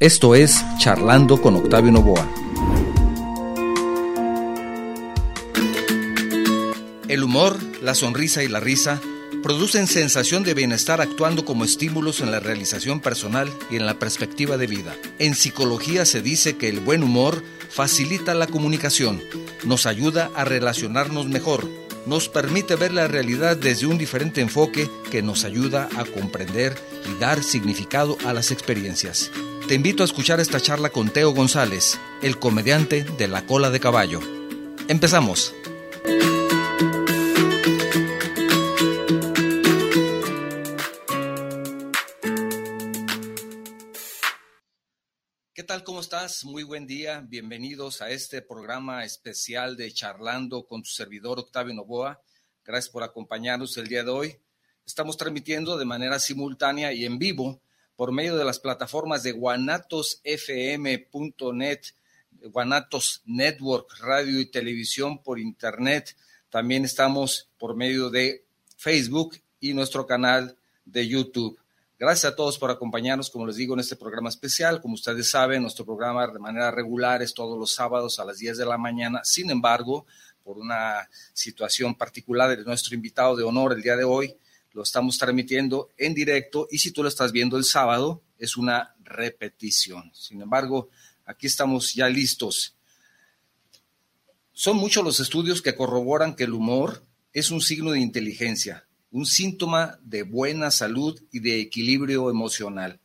Esto es Charlando con Octavio Novoa. El humor, la sonrisa y la risa producen sensación de bienestar actuando como estímulos en la realización personal y en la perspectiva de vida. En psicología se dice que el buen humor facilita la comunicación, nos ayuda a relacionarnos mejor, nos permite ver la realidad desde un diferente enfoque que nos ayuda a comprender y dar significado a las experiencias. Te invito a escuchar esta charla con Teo González, el comediante de la cola de caballo. Empezamos. ¿Qué tal? ¿Cómo estás? Muy buen día. Bienvenidos a este programa especial de Charlando con tu servidor Octavio Novoa. Gracias por acompañarnos el día de hoy. Estamos transmitiendo de manera simultánea y en vivo por medio de las plataformas de guanatosfm.net, Guanatos Network, radio y televisión por internet. También estamos por medio de Facebook y nuestro canal de YouTube. Gracias a todos por acompañarnos, como les digo, en este programa especial. Como ustedes saben, nuestro programa de manera regular es todos los sábados a las 10 de la mañana. Sin embargo, por una situación particular de nuestro invitado de honor el día de hoy, lo estamos transmitiendo en directo y si tú lo estás viendo el sábado, es una repetición. Sin embargo, aquí estamos ya listos. Son muchos los estudios que corroboran que el humor es un signo de inteligencia, un síntoma de buena salud y de equilibrio emocional.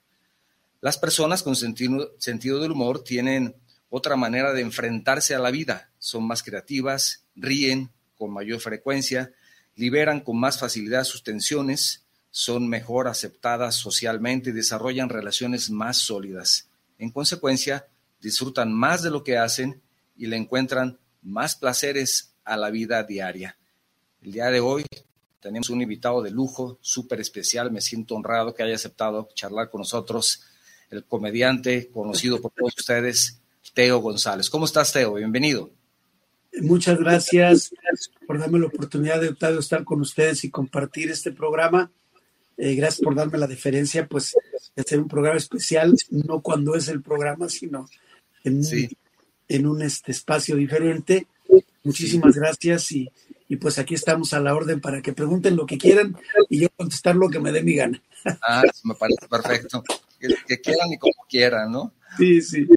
Las personas con sentido, del humor tienen otra manera de enfrentarse a la vida, son más creativas, ríen con mayor frecuencia, liberan con más facilidad sus tensiones, son mejor aceptadas socialmente y desarrollan relaciones más sólidas. En consecuencia, disfrutan más de lo que hacen y le encuentran más placeres a la vida diaria. El día de hoy tenemos un invitado de lujo, súper especial. Me siento honrado que haya aceptado charlar con nosotros, el comediante conocido por todos ustedes, Teo González. ¿Cómo estás, Teo? Bienvenido. Muchas gracias por darme la oportunidad de Octavio estar con ustedes y compartir este programa. Eh, gracias por darme la deferencia, pues, de hacer un programa especial, no cuando es el programa, sino en, en un este, espacio diferente. Muchísimas gracias y, y, pues aquí estamos a la orden para que pregunten lo que quieran y yo contestar lo que me dé mi gana. Ah, me parece perfecto. Que, que quieran y como quieran, ¿no? Sí, sí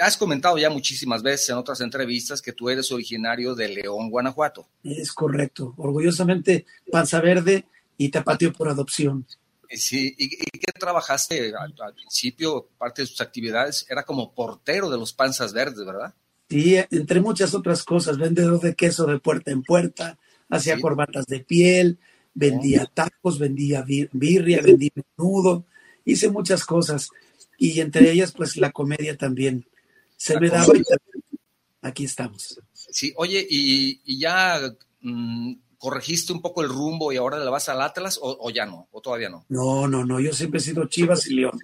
has comentado ya muchísimas veces en otras entrevistas que tú eres originario de León, Guanajuato. Es correcto. Orgullosamente panza verde y tapateo por adopción. Sí, ¿y, qué trabajaste al, principio? Parte de sus actividades era como portero de los panzas verdes, ¿verdad? Sí, entre muchas otras cosas, vendedor de queso de puerta en puerta, hacía corbatas de piel, vendía oh. tacos, vendía birria, vendía menudo, hice muchas cosas y entre ellas pues la comedia también se me daba y aquí estamos. Sí, oye, ¿y, ya mm, corregiste un poco el rumbo y ahora le vas al Atlas o, ya no? ¿O todavía no? No, no, no, yo siempre he sido Chivas y León.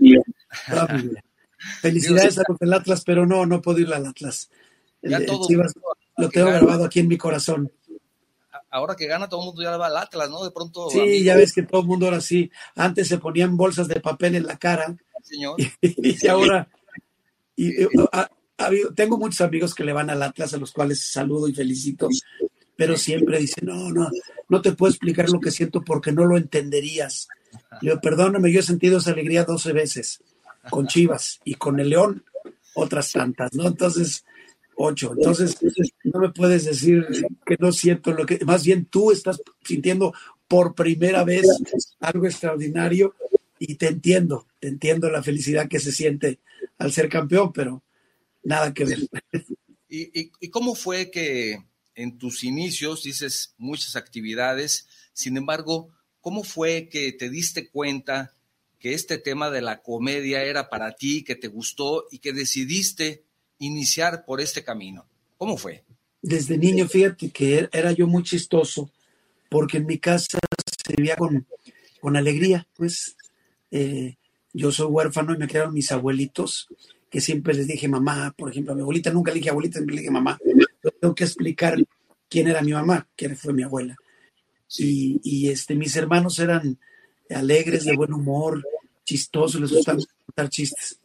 Felicidades a los del Atlas, pero no, no puedo ir al Atlas. El, Chivas lo tengo grabado aquí en mi corazón. Ahora que gana todo el mundo ya va al Atlas, ¿no? De pronto. Sí, ya ves que todo el mundo ahora sí. Antes se ponían bolsas de papel en la cara. Señor. Y, ahora. Y, tengo muchos amigos que le van al Atlas, a los cuales saludo y felicito, pero siempre dicen, no, no, no te puedo explicar lo que siento porque no lo entenderías. Yo, perdóname, yo he sentido esa alegría 12 veces, con Chivas y con el León, otras tantas, ¿no? Entonces, ocho. Entonces, no me puedes decir que no siento lo que, más bien tú estás sintiendo por primera vez algo extraordinario y te entiendo, te entiendo la felicidad que se siente al ser campeón, pero nada que ver. ¿Y, cómo fue que en tus inicios dices muchas actividades, sin embargo, cómo fue que te diste cuenta que este tema de la comedia era para ti, que te gustó y que decidiste iniciar por este camino? ¿Cómo fue? Desde niño, fíjate que era yo muy chistoso, porque en mi casa se vivía con, con alegría, pues eh, yo soy huérfano y me crearon mis abuelitos que siempre les dije mamá, por ejemplo, a mi abuelita nunca le dije abuelita, siempre le dije mamá. tengo que explicar quién era mi mamá, quién fue mi abuela. Y, este, mis hermanos eran alegres, de buen humor, chistosos, les gustaba contar chistes.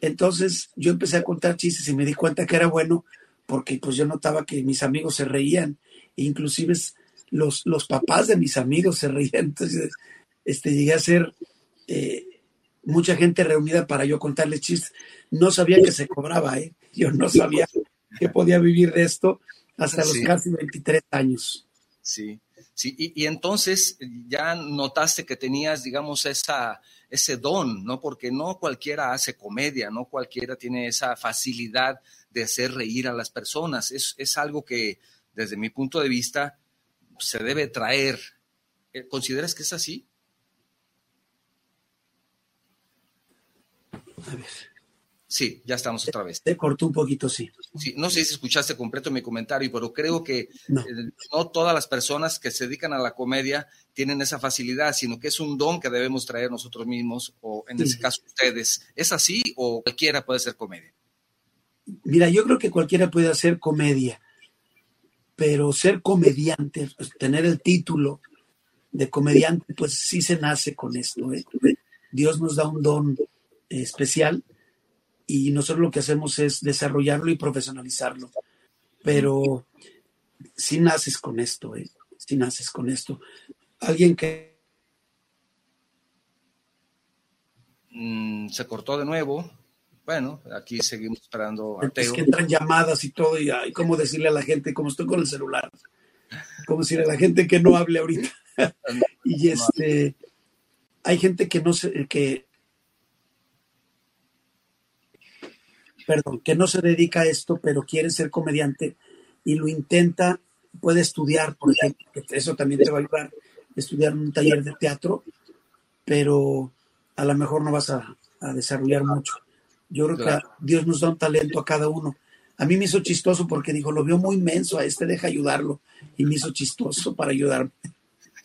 Entonces yo empecé a contar chistes y me di cuenta que era bueno porque pues yo notaba que mis amigos se reían, e inclusive los, los papás de mis amigos se reían. Entonces este, llegué a ser eh, mucha gente reunida para yo contarles chistes. No sabía que se cobraba, ¿eh? yo no sabía que podía vivir de esto hasta los casi 23 años. Sí, sí, y, y, entonces ya notaste que tenías, digamos, esa, ese don, ¿no? Porque no cualquiera hace comedia, no cualquiera tiene esa facilidad de hacer reír a las personas. Es, es algo que, desde mi punto de vista, se debe traer. Eh, ¿Consideras que es así? A ver. Sí, ya estamos otra vez. Te cortó un poquito, sí. sí. No sé si escuchaste completo mi comentario, pero creo que no. Eh, no. todas las personas que se dedican a la comedia tienen esa facilidad, sino que es un don que debemos traer nosotros mismos, o en sí. ese caso ustedes. ¿Es así o cualquiera puede hacer comedia? Mira, yo creo que cualquiera puede hacer comedia, pero ser comediante, tener el título de comediante, pues sí se nace con esto. ¿eh? Dios nos da un don especial y nosotros lo que hacemos es desarrollarlo y profesionalizarlo. Pero si naces con esto, ¿eh? si naces con esto. Alguien que... Mm, se cortó de nuevo. Bueno, aquí seguimos esperando a Teo. Es que entran llamadas y todo, y ay, cómo decirle a la gente, como estoy con el celular, cómo decirle a la gente que no hable ahorita. y este, hay gente que no se, que perdón, que no se dedica a esto, pero quiere ser comediante y lo intenta, puede estudiar, por ejemplo, que eso también te va a ayudar, estudiar un taller de teatro, pero a lo mejor no vas a, a desarrollar mucho. Yo creo claro. que Dios nos da un talento a cada uno. A mí me hizo chistoso porque dijo, lo veo muy menso, a este deja ayudarlo. Y me hizo chistoso para ayudarme.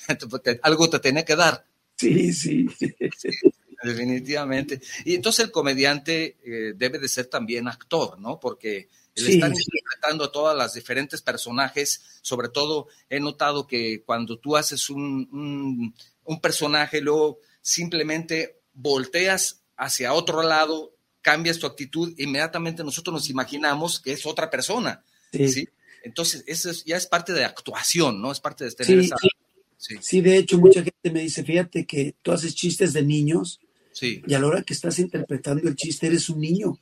Algo te tenía que dar. Sí, sí. Definitivamente. Y entonces el comediante eh, debe de ser también actor, ¿no? Porque sí, estar interpretando a todas las diferentes personajes, sobre todo he notado que cuando tú haces un, un, un personaje, luego simplemente volteas hacia otro lado, cambias tu actitud, inmediatamente nosotros nos imaginamos que es otra persona. Sí. ¿sí? Entonces, eso es, ya es parte de actuación, ¿no? Es parte de tener sí, esa... Sí. sí, de hecho, mucha gente me dice, fíjate que tú haces chistes de niños Sí. Y a la hora que estás interpretando el chiste, eres un niño.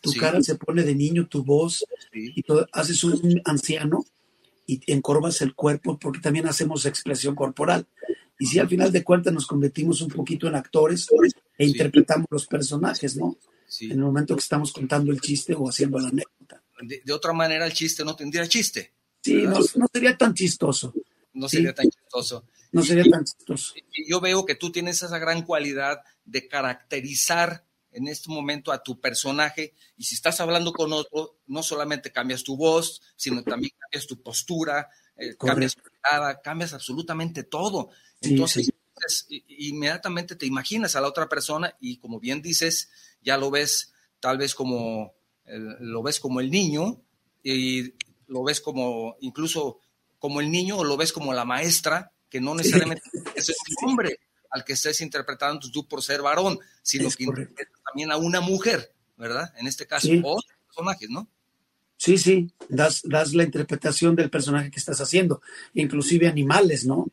Tu sí. cara se pone de niño, tu voz, sí. y todo, haces un anciano y encorvas el cuerpo porque también hacemos expresión corporal. Y si al final de cuentas nos convertimos un poquito en actores e interpretamos los personajes, ¿no? En el momento que estamos contando el chiste o haciendo la anécdota. De, de otra manera, el chiste no tendría chiste. Sí, no, no, sería tan chistoso. No sería tan chistoso. No sería y, tan chistoso. Y yo veo que tú tienes esa gran cualidad de caracterizar en este momento a tu personaje y si estás hablando con otro, no solamente cambias tu voz, sino también cambias tu postura, eh, cambias tu mirada, cambias absolutamente todo. Entonces, sí, sí. inmediatamente te imaginas a la otra persona y como bien dices, ya lo ves tal vez como, eh, lo ves como el niño y lo ves como incluso como el niño o lo ves como la maestra, que no necesariamente sí. es un hombre al que estés interpretando tú por ser varón, sino es que interpretas también a una mujer, ¿verdad? En este caso, sí. o personajes, ¿no? Sí, sí, das, das la interpretación del personaje que estás haciendo, inclusive animales, ¿no?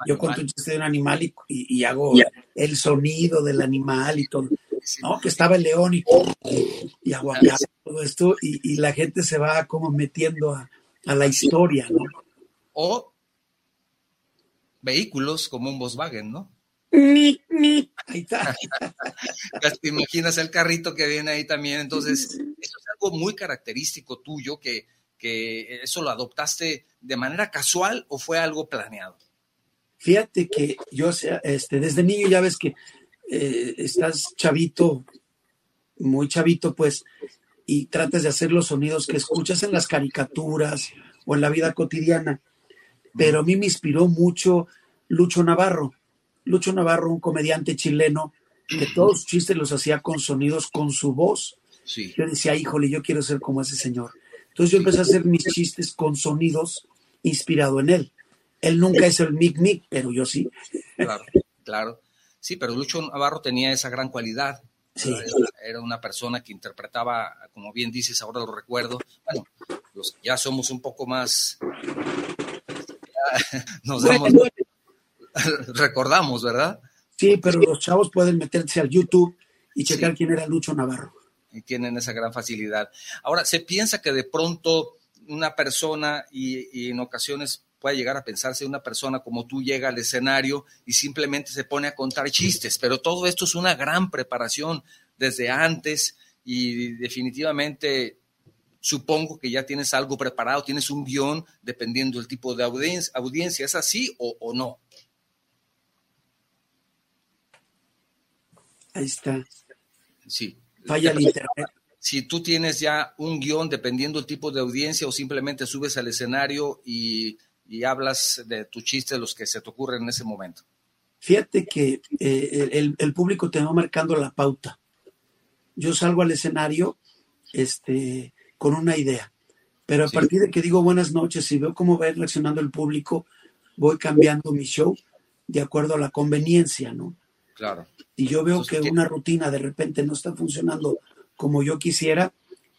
Animal. Yo cuento un chiste de un animal y, y, y hago yeah. el sonido del animal y todo. Sí. ¿no? Que estaba el león y, y todo esto, y, y, la gente se va como metiendo a, a la historia, ¿no? O vehículos como un Volkswagen, ¿no? Ni, ni. Ahí está. Te imaginas el carrito que viene ahí también. Entonces, eso es algo muy característico tuyo que, que eso lo adoptaste de manera casual o fue algo planeado. Fíjate que yo, este, desde niño ya ves que eh, estás chavito, muy chavito, pues, y tratas de hacer los sonidos que escuchas en las caricaturas o en la vida cotidiana. Pero a mí me inspiró mucho Lucho Navarro Lucho Navarro, un comediante chileno, que todos sus chistes los hacía con sonidos, con su voz. Sí. Yo decía, híjole, yo quiero ser como ese señor. Entonces yo empecé a hacer mis chistes con sonidos inspirado en él. Él nunca es el mic mic, pero yo sí. Claro, claro. Sí, pero Lucho Navarro tenía esa gran cualidad. Era una persona que interpretaba, como bien dices, ahora lo recuerdo, bueno, los ya somos un poco más, nos damos, recordamos, ¿verdad? Sí, pero los chavos pueden meterse al YouTube y checar quién era Lucho Navarro. Y tienen esa gran facilidad. Ahora, se piensa que de pronto una persona y, y en ocasiones puede llegar a pensarse una persona como tú llega al escenario y simplemente se pone a contar chistes, pero todo esto es una gran preparación desde antes y definitivamente supongo que ya tienes algo preparado, tienes un guion dependiendo del tipo de audiencia, audiencia ¿es así o, o no? Ahí está. Sí. Falla el internet si tú tienes ya un guion dependiendo del tipo de audiencia o simplemente subes al escenario y y hablas de tu chiste, los que se te ocurren en ese momento. Fíjate que eh, el, público te va marcando la pauta. Yo salgo al escenario este, con una idea, pero a partir de que digo buenas noches y veo cómo va reaccionando el público, voy cambiando mi show de acuerdo a la conveniencia, ¿no? Claro. Y yo veo que una rutina de repente no está funcionando como yo quisiera,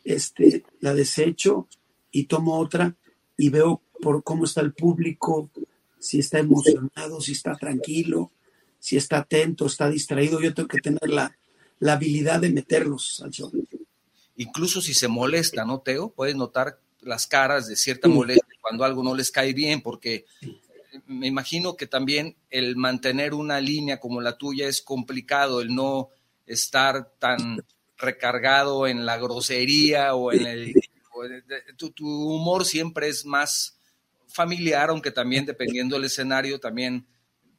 este, la desecho y tomo otra y veo por cómo está el público, si está emocionado, si está tranquilo, si está atento, está distraído. Yo tengo que tener la, habilidad de meterlos al show. Incluso si se molesta, ¿no, Teo? Puedes notar las caras de cierta molestia cuando algo no les cae bien, porque me imagino que también el mantener una línea como la tuya es complicado, el no estar tan recargado en la grosería o en el... tu, tu humor siempre es más familiar, aunque también dependiendo del escenario, también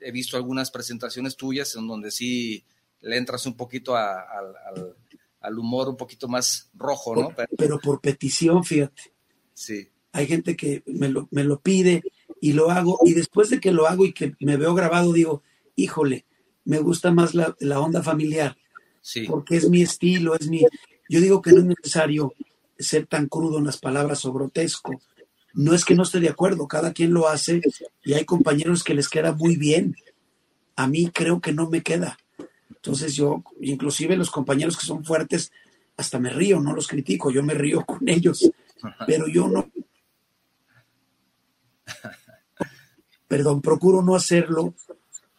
he visto algunas presentaciones tuyas en donde sí le entras un poquito al, humor un poquito más rojo, ¿no? Pero, por petición, fíjate. Sí. Hay gente que me lo, me lo pide y lo hago, y después de que lo hago y que me veo grabado, digo, híjole, me gusta más la, onda familiar. Sí. Porque es mi estilo, es mi... Yo digo que no es necesario ser tan crudo en las palabras o grotesco no es que no esté de acuerdo, cada quien lo hace y hay compañeros que les queda muy bien. A mí creo que no me queda. Entonces yo, inclusive los compañeros que son fuertes, hasta me río, no los critico, yo me río con ellos, pero yo no. Perdón, procuro no hacerlo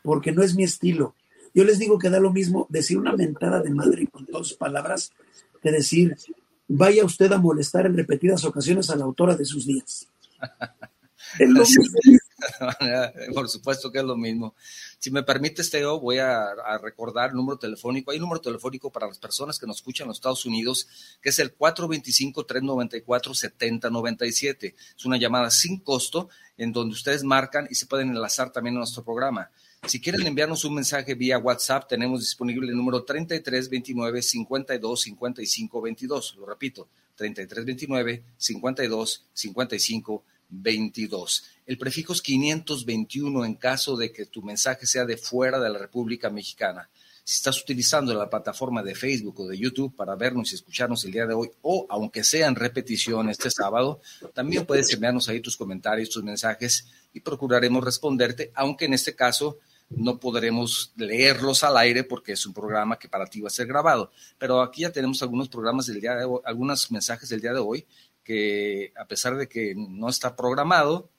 porque no es mi estilo. Yo les digo que da lo mismo decir una mentada de madre con dos palabras que decir vaya usted a molestar en repetidas ocasiones a la autora de sus días. Por supuesto que es lo mismo. Si me permites, Teo, voy a, recordar el número telefónico. Hay un número telefónico para las personas que nos escuchan en los Estados Unidos, que es el 425-394-7097. Es una llamada sin costo en donde ustedes marcan y se pueden enlazar también a nuestro programa. Si quieren enviarnos un mensaje vía WhatsApp, tenemos disponible el número 3329 52 55 22. Lo repito, 3329 52 55 22. El prefijo es 521 en caso de que tu mensaje sea de fuera de la República Mexicana. Si estás utilizando la plataforma de Facebook o de YouTube para vernos y escucharnos el día de hoy, o aunque sea en repetición este sábado, también puedes enviarnos ahí tus comentarios, tus mensajes y procuraremos responderte, aunque en este caso no podremos leerlos al aire porque es un programa que para ti va a ser grabado. Pero aquí ya tenemos algunos programas del día de hoy, algunos mensajes del día de hoy que a pesar de que no está programado,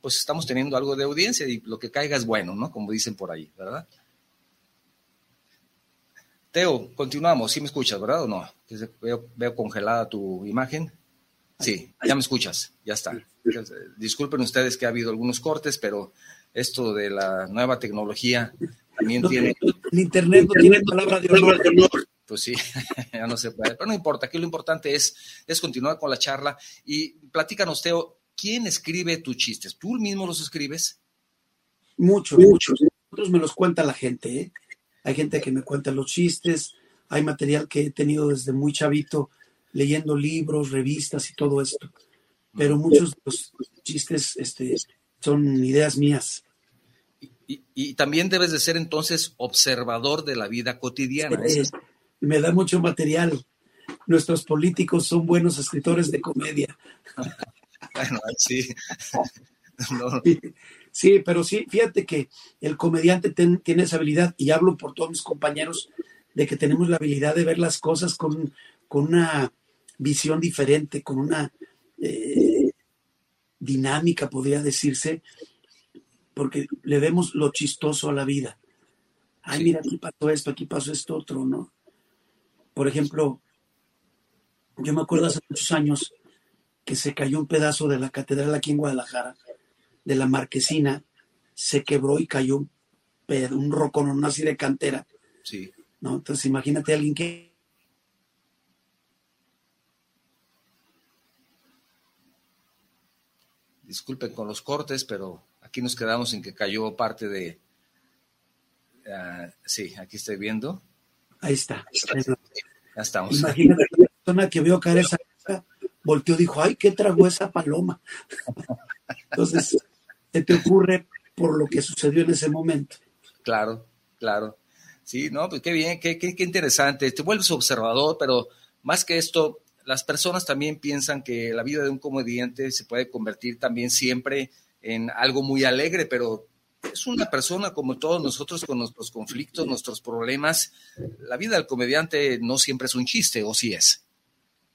pues estamos teniendo algo de audiencia y lo que caiga es bueno, ¿no? Como dicen por ahí, ¿verdad? Teo, continuamos. ¿Sí me escuchas, verdad o no? Veo, veo congelada tu imagen. Sí, ya me escuchas, ya está. Disculpen ustedes que ha habido algunos cortes, pero esto de la nueva tecnología también tiene... El Internet no tiene palabra de honor. Pues sí, ya no se puede. Pero no importa, aquí lo importante es, es continuar con la charla y platícanos, Teo, ¿quién escribe tus chistes? ¿Tú mismo los escribes? Muchos, muchos. Otros me los cuenta la gente. ¿eh? Hay gente que me cuenta los chistes, hay material que he tenido desde muy chavito, leyendo libros, revistas y todo esto. Pero muchos de los chistes este, son ideas mías. Y, también debes de ser entonces observador de la vida cotidiana. Me da mucho material. Nuestros políticos son buenos escritores de comedia. bueno, sí. sí. pero sí, fíjate que el comediante tiene esa habilidad, y hablo por todos mis compañeros de que tenemos la habilidad de ver las cosas con, con una visión diferente, con una eh, dinámica, podría decirse, porque le vemos lo chistoso a la vida. Ay, mira, aquí pasó esto, aquí pasó esto otro, ¿no? Por ejemplo, yo me acuerdo hace muchos años que se cayó un pedazo de la catedral aquí en Guadalajara, de la marquesina, se quebró y cayó un, un rocón, así de cantera. Sí. ¿no? Entonces imagínate a alguien que... Disculpen con los cortes, pero aquí nos quedamos en que cayó parte de... Uh, sí, aquí estoy viendo. Ahí está. Ya estamos. Imagínate la persona que vio caer esa cosa, volteó y dijo, ay, ¿qué tragó esa paloma? Entonces, se te ocurre por lo que sucedió en ese momento. Claro, claro. Sí, no, pues qué bien, qué, qué, qué interesante. Te vuelves observador, pero más que esto, las personas también piensan que la vida de un comediante se puede convertir también siempre en algo muy alegre, pero es una persona como todos nosotros con nuestros conflictos, nuestros problemas. La vida del comediante no siempre es un chiste, ¿o sí es?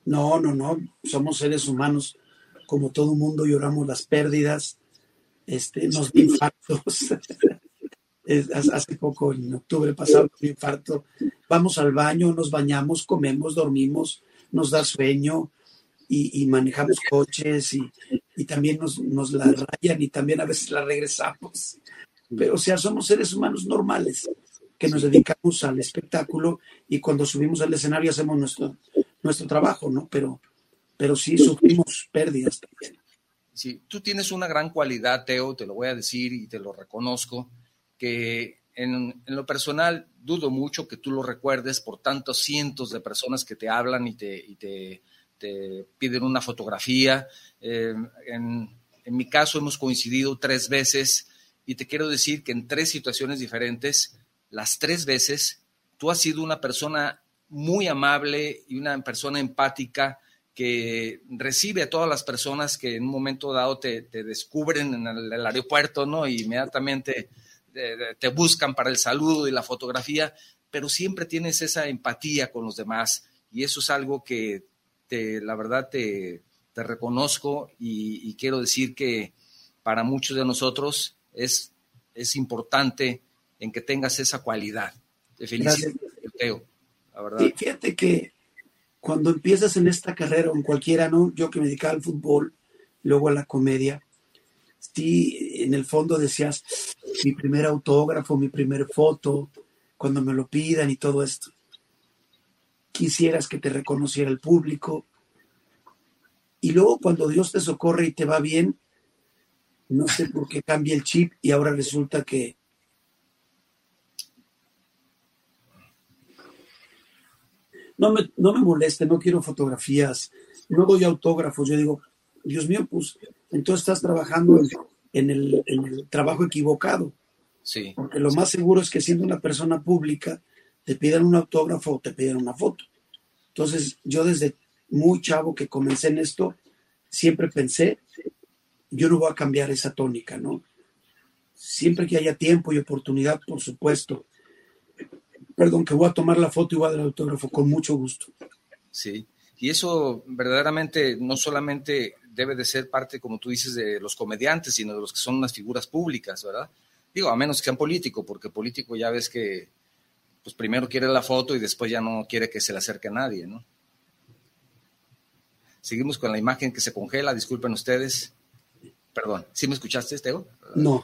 No, no, no. Somos seres humanos. Como todo mundo lloramos las pérdidas, este, nos infartos. hace poco, en octubre pasado, un infarto. Vamos al baño, nos bañamos, comemos, dormimos, nos da sueño y, manejamos coches y, y también nos, nos, la rayan y también a veces la regresamos. Pero, o sea, somos seres humanos normales que nos dedicamos al espectáculo y cuando subimos al escenario hacemos nuestro, nuestro trabajo, ¿no? Pero, pero sí sufrimos pérdidas también. Sí, tú tienes una gran cualidad, Teo, te lo voy a decir y te lo reconozco que en, lo personal dudo mucho que tú lo recuerdes por tantos cientos de personas que te hablan y te, te, piden una fotografía. Eh, en, en mi caso hemos coincidido tres veces y te quiero decir que en tres situaciones diferentes, las tres veces, tú has sido una persona muy amable y una persona empática que recibe a todas las personas que en un momento dado te, te descubren en el, el, aeropuerto, ¿no? Y inmediatamente te buscan para el saludo y la fotografía, pero siempre tienes esa empatía con los demás y eso es algo que te, la verdad te, te reconozco y, quiero decir que para muchos de nosotros es, es importante en que tengas esa cualidad. Te felicito, Teo, la verdad. Fíjate que cuando empiezas en esta carrera o en cualquiera, ¿no? Yo que me dedicaba al fútbol, luego a la comedia, sí, en el fondo decías, mi primer autógrafo, mi primer foto, cuando me lo pidan y todo esto. Quisieras que te reconociera el público. Y luego cuando Dios te socorre y te va bien, no sé por qué cambia el chip y ahora resulta que no me, no me moleste, no quiero fotografías, no doy autógrafos. Yo digo, Dios mío, pues entonces estás trabajando en, el, trabajo equivocado. Sí. Porque lo más seguro es que siendo una persona pública te pidan un autógrafo o te pidan una foto. Entonces, yo desde muy chavo que comencé en esto, siempre pensé, yo no voy a cambiar esa tónica, ¿no? Siempre que haya tiempo y oportunidad, por supuesto. Perdón, que voy a tomar la foto y voy a dar el autógrafo con mucho gusto. Sí, y eso verdaderamente no solamente debe de ser parte, como tú dices, de los comediantes, sino de los que son unas figuras públicas, ¿verdad? Digo, a menos que sean político, porque político ya ves que, pues primero quiere la foto y después ya no quiere que se le acerque a nadie, ¿no? Seguimos con la imagen que se congela, disculpen ustedes. Perdón, ¿sí me escuchaste, Teo? No.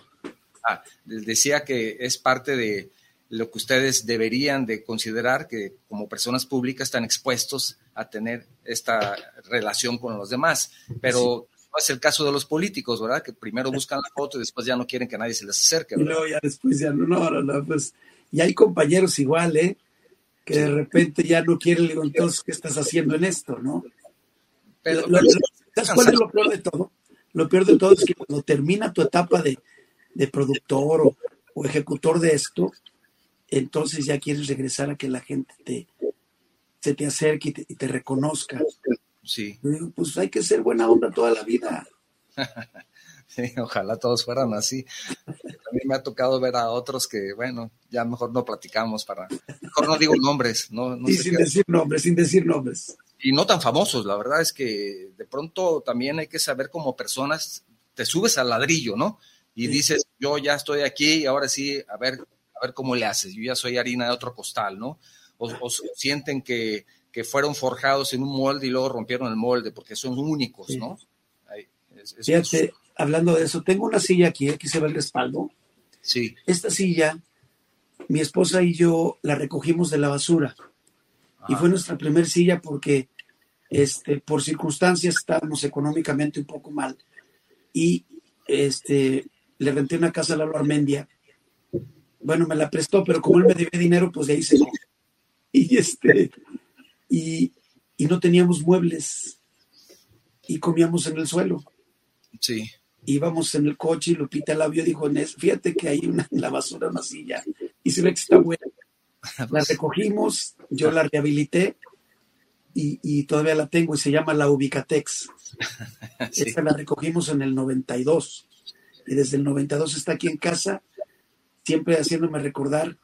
Ah, decía que es parte de lo que ustedes deberían de considerar que como personas públicas están expuestos a tener esta relación con los demás. Pero no es el caso de los políticos, ¿verdad? Que primero buscan la foto y después ya no quieren que nadie se les acerque. ¿verdad? No, ya después ya no, no, no, pues. Y hay compañeros igual, ¿eh? Que de repente ya no quieren, digo, entonces, ¿qué estás haciendo en esto, no? Pero, lo, ¿Sabes cuál es lo peor de todo? Lo peor de todo es que cuando termina tu etapa de, de productor o, o ejecutor de esto, entonces ya quieres regresar a que la gente te, se te acerque y te, reconozca. Sí. pues hay que ser buena onda toda la vida. Sí, ojalá todos fueran así. También me ha tocado ver a otros que, bueno, ya mejor no platicamos para, mejor no digo nombres, no, no sin decir nombres, sin decir nombres. Y no tan famosos, la verdad es que de pronto también hay que saber como personas, te subes al ladrillo, ¿no? Y dices, yo ya estoy aquí y ahora sí, a ver, a ver cómo le haces, yo ya soy harina de otro costal, ¿no? O, sienten que, que, fueron forjados en un molde y luego rompieron el molde porque son únicos, ¿no? Fíjate, hablando de eso, tengo una silla aquí, aquí se ve el respaldo. Sí. Esta silla, mi esposa y yo la recogimos de la basura. Y fue nuestra primera silla porque este, por circunstancias estábamos económicamente un poco mal. Y este, le renté una casa a Lalo Armendia. Bueno, me la prestó, pero como él me debía dinero, pues de ahí se Y este, y, y no teníamos muebles y comíamos en el suelo. Sí. Íbamos en el coche y Lupita la vio y dijo, fíjate que hay una, en la basura una silla y se ve que está buena. La recogimos, yo la rehabilité y, todavía la tengo y se llama la Ubicatex. Esta la recogimos en el 92 y desde el 92 está aquí en casa, siempre haciéndome recordar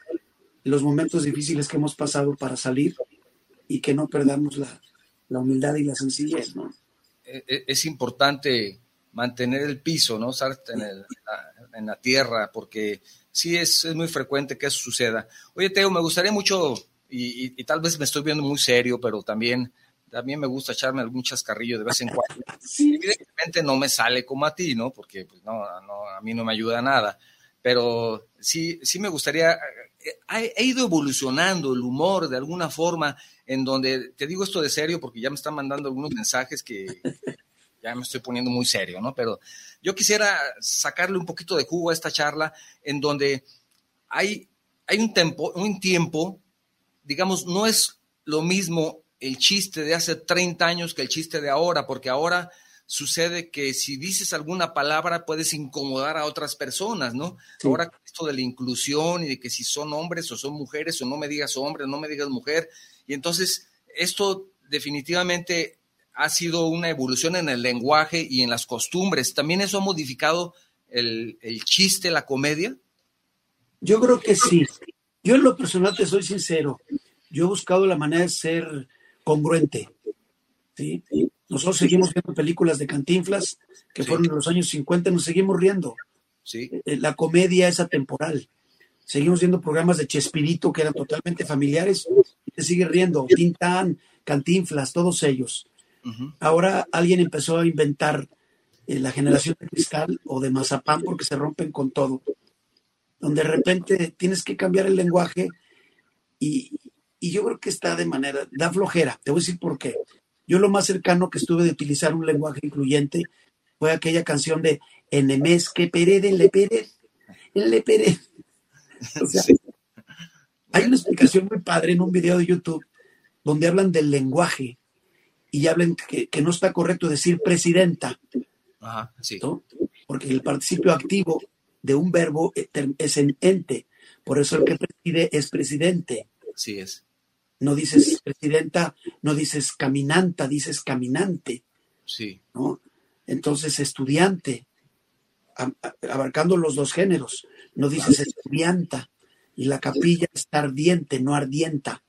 los momentos difíciles que hemos pasado para salir y que no perdamos la, la humildad y la sencillez, ¿no? E, e, es importante mantener el piso, ¿no? Estar en, la, tierra, porque sí es, muy frecuente que eso suceda. Oye, Teo, me gustaría mucho, y, tal vez me estoy viendo muy serio, pero también, también me gusta echarme algún chascarrillo de vez en cuando. Evidentemente no me sale como a ti, ¿no? Porque pues, no, a mí no me ayuda nada, pero sí, sí me gustaría, he ido evolucionando el humor de alguna forma en donde, te digo esto de serio porque ya me están mandando algunos mensajes que ya me estoy poniendo muy serio, ¿no? Pero yo quisiera sacarle un poquito de jugo a esta charla en donde hay, hay un, tiempo, un tiempo, digamos, no es lo mismo el chiste de hace 30 años que el chiste de ahora, porque ahora sucede que si dices alguna palabra puedes incomodar a otras personas, ¿no? Ahora esto de la inclusión y de que si son hombres o son mujeres o no me digas hombre, no me digas mujer, y entonces esto definitivamente ha sido una evolución en el lenguaje y en las costumbres. ¿También eso ha modificado el, chiste, la comedia? Yo creo que sí. Yo en lo personal te soy sincero. Yo he buscado la manera de ser congruente. ¿sí? Nosotros seguimos viendo películas de Cantinflas que fueron en los años 50, nos seguimos riendo. Sí. Eh, la comedia es atemporal. Seguimos viendo programas de Chespirito que eran totalmente familiares y te sigue riendo. Tintán, Cantinflas, todos ellos. Ahora alguien empezó a inventar eh, la generación de cristal o de mazapán porque se rompen con todo. Donde de repente tienes que cambiar el lenguaje y, yo creo que está de manera, da flojera. Te voy a decir por qué. Yo lo más cercano que estuve de utilizar un lenguaje incluyente fue aquella canción de Enemes que perede, le pere, le pere. O sea, hay una explicación muy padre en un video de YouTube donde hablan del lenguaje y hablan que, no está correcto decir presidenta. Ajá, sí. Porque el participio activo de un verbo es en ente. Por eso el que preside es presidente. Sí es. No dices presidenta, no dices caminanta, dices caminante. Sí. ¿no? Entonces, estudiante, abarcando los dos géneros. No dices estudianta. Y la capilla está ardiente, no ardienta.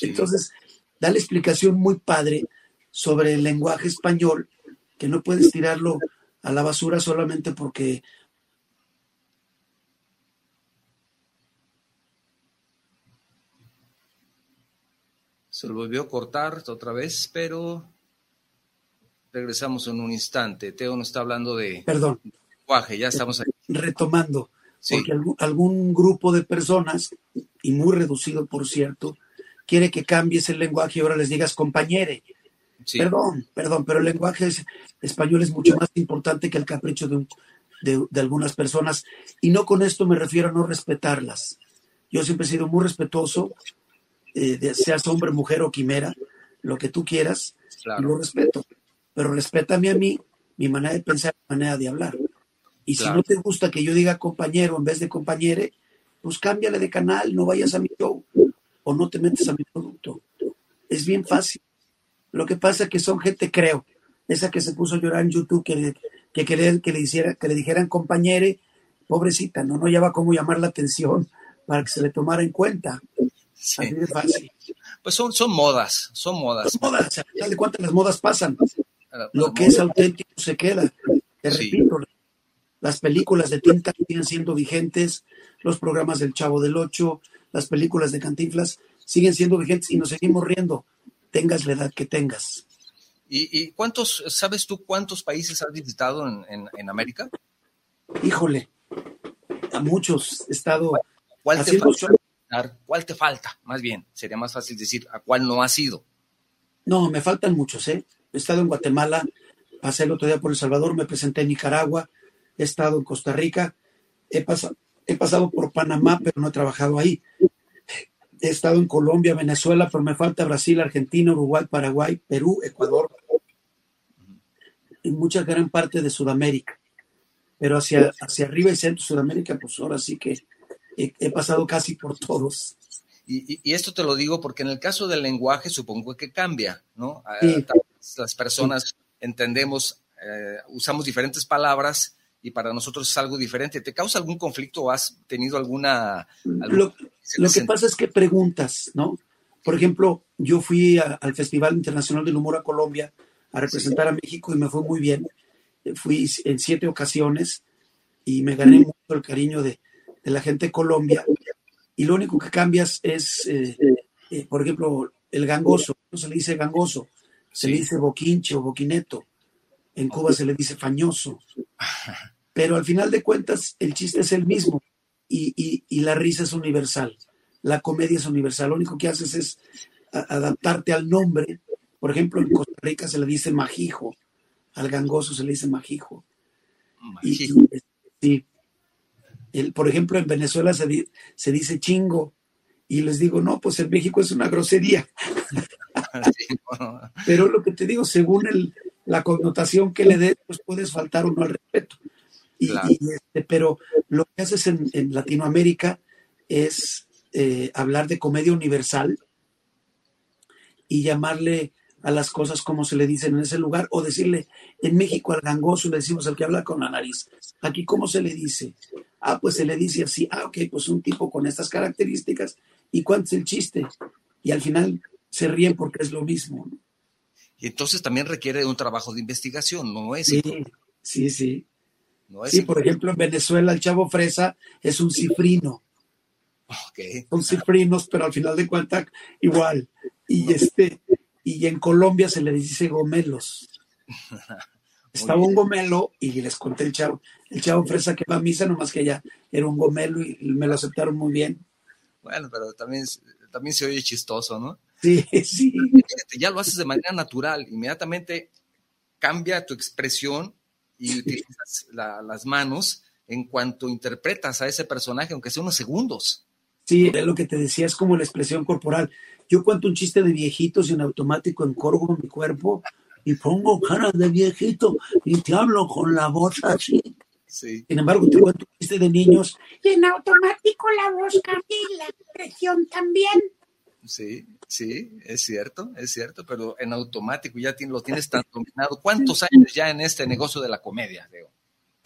Entonces, da la explicación muy padre sobre el lenguaje español, que no puedes tirarlo a la basura solamente porque Se lo volvió a cortar otra vez, pero regresamos en un instante. Teo nos está hablando de Perdón. lenguaje, ya estamos ahí. Retomando, porque algún, grupo de personas, y muy reducido por cierto, quiere que cambies el lenguaje y ahora les digas compañere. Perdón, perdón, pero el lenguaje español es mucho más importante que el capricho de, algunas personas. Y no con esto me refiero a no respetarlas. Yo siempre he sido muy respetuoso, eh, seas hombre, mujer o quimera, lo que tú quieras, lo respeto. Pero respétame a mí, mi manera de pensar, mi manera de hablar. Y si no te gusta que yo diga compañero en vez de compañere, pues cámbiale de canal, no vayas a mi show o no te metes a mi producto. Es bien fácil. Lo que pasa es que son gente, creo, esa que se puso a llorar en YouTube, que, que, que, le, que le, hiciera, que le dijeran compañere, pobrecita, no, no lleva cómo llamar la atención para que se le tomara en cuenta. Así de fácil. Pues son, son modas, son modas. Son modas, al final de cuentas las modas pasan. Lo que es auténtico se queda. Te Sí. repito, las películas de tinta siguen siendo vigentes, los programas del Chavo del Ocho, las películas de Cantinflas siguen siendo vigentes y nos seguimos riendo, tengas la edad que tengas. ¿Y, y cuántos, sabes tú cuántos países has visitado en, en- en América? Híjole, a muchos he estado ¿Cuál te haciendo show. ¿Cuál te falta? Más bien, sería más fácil decir a cuál no has ido. No, me faltan muchos, ¿eh? He estado en Guatemala, pasé el otro día por El Salvador, me presenté en Nicaragua, he estado en Costa Rica, he, pasado he pasado por Panamá, pero no he trabajado ahí. He estado en Colombia, Venezuela, pero me falta Brasil, Argentina, Uruguay, Paraguay, Perú, Ecuador y mucha gran parte de Sudamérica. Pero hacia, hacia arriba y centro Sudamérica, pues ahora sí que he, he pasado casi por todos. Y, y- esto te lo digo porque en el caso del lenguaje supongo que cambia, ¿no? Sí. Las personas entendemos, eh, usamos diferentes palabras y para nosotros es algo diferente. ¿Te causa algún conflicto o has tenido alguna... Lo, lo que pasa es que preguntas, ¿no? Por ejemplo, yo fui a- al Festival Internacional del Humor a Colombia a representar a México y me fue muy bien. Fui en siete ocasiones y me gané mucho el cariño de, de la gente de Colombia. Y lo único que cambias es, eh, eh, por ejemplo, el gangoso. No se le dice gangoso, se le dice boquinche o boquineto. En Cuba se le dice fañoso. Pero al final de cuentas, el chiste es el mismo y, y- y la risa es universal. La comedia es universal. Lo único que haces es adaptarte al nombre. Por ejemplo, en Costa Rica se le dice majijo, al gangoso se le dice majijo. Y, Sí. y, sí. El- por ejemplo, en Venezuela se, di- se dice chingo. Y les digo, no, pues en México es una grosería. Pero lo que te digo, según el- la connotación que le des, pues puedes faltar o no al respeto. Y, Claro. y, este, pero lo que haces en, en Latinoamérica es eh, hablar de comedia universal y llamarle a las cosas como se le dicen en ese lugar, o decirle, en México al gangoso le decimos al que habla con la nariz. Aquí, ¿cómo se le dice? Ah, pues se le dice así, ah, ok, pues un tipo con estas características, ¿y cuánto es el chiste? Y al final se ríen porque es lo mismo. ¿no? Y entonces también requiere de un trabajo de investigación, no es... Sí, sí, sí. no es Sí, por ejemplo, en Venezuela el chavo fresa es un cifrino. Ok. Son cifrinos, pero al final de cuentas igual. Y este, y en Colombia se le dice gomelos. Estaba un gomelo y les conté el chavo, el chavo fresa que va a misa, nomás que ya era un gomelo y me lo aceptaron muy bien. Bueno, pero también, también se oye chistoso, ¿no? Sí, sí. Fíjate, ya lo haces de manera natural, inmediatamente cambia tu expresión y utilizas la- las manos en cuanto interpretas a ese personaje, aunque sea unos segundos. Sí, es lo que te decía, es como la expresión corporal. Yo cuento un chiste de viejitos y en automático encorvo mi cuerpo y pongo cara de viejito y te hablo con la voz así. Sí. Sin embargo, te cuento un chiste de niños Y en automático la voz cambia y la expresión también. Sí, sí, es cierto, es cierto, pero en automático ya lo tienes tan dominado. ¿Cuántos años ya en este negocio de la comedia, Leo?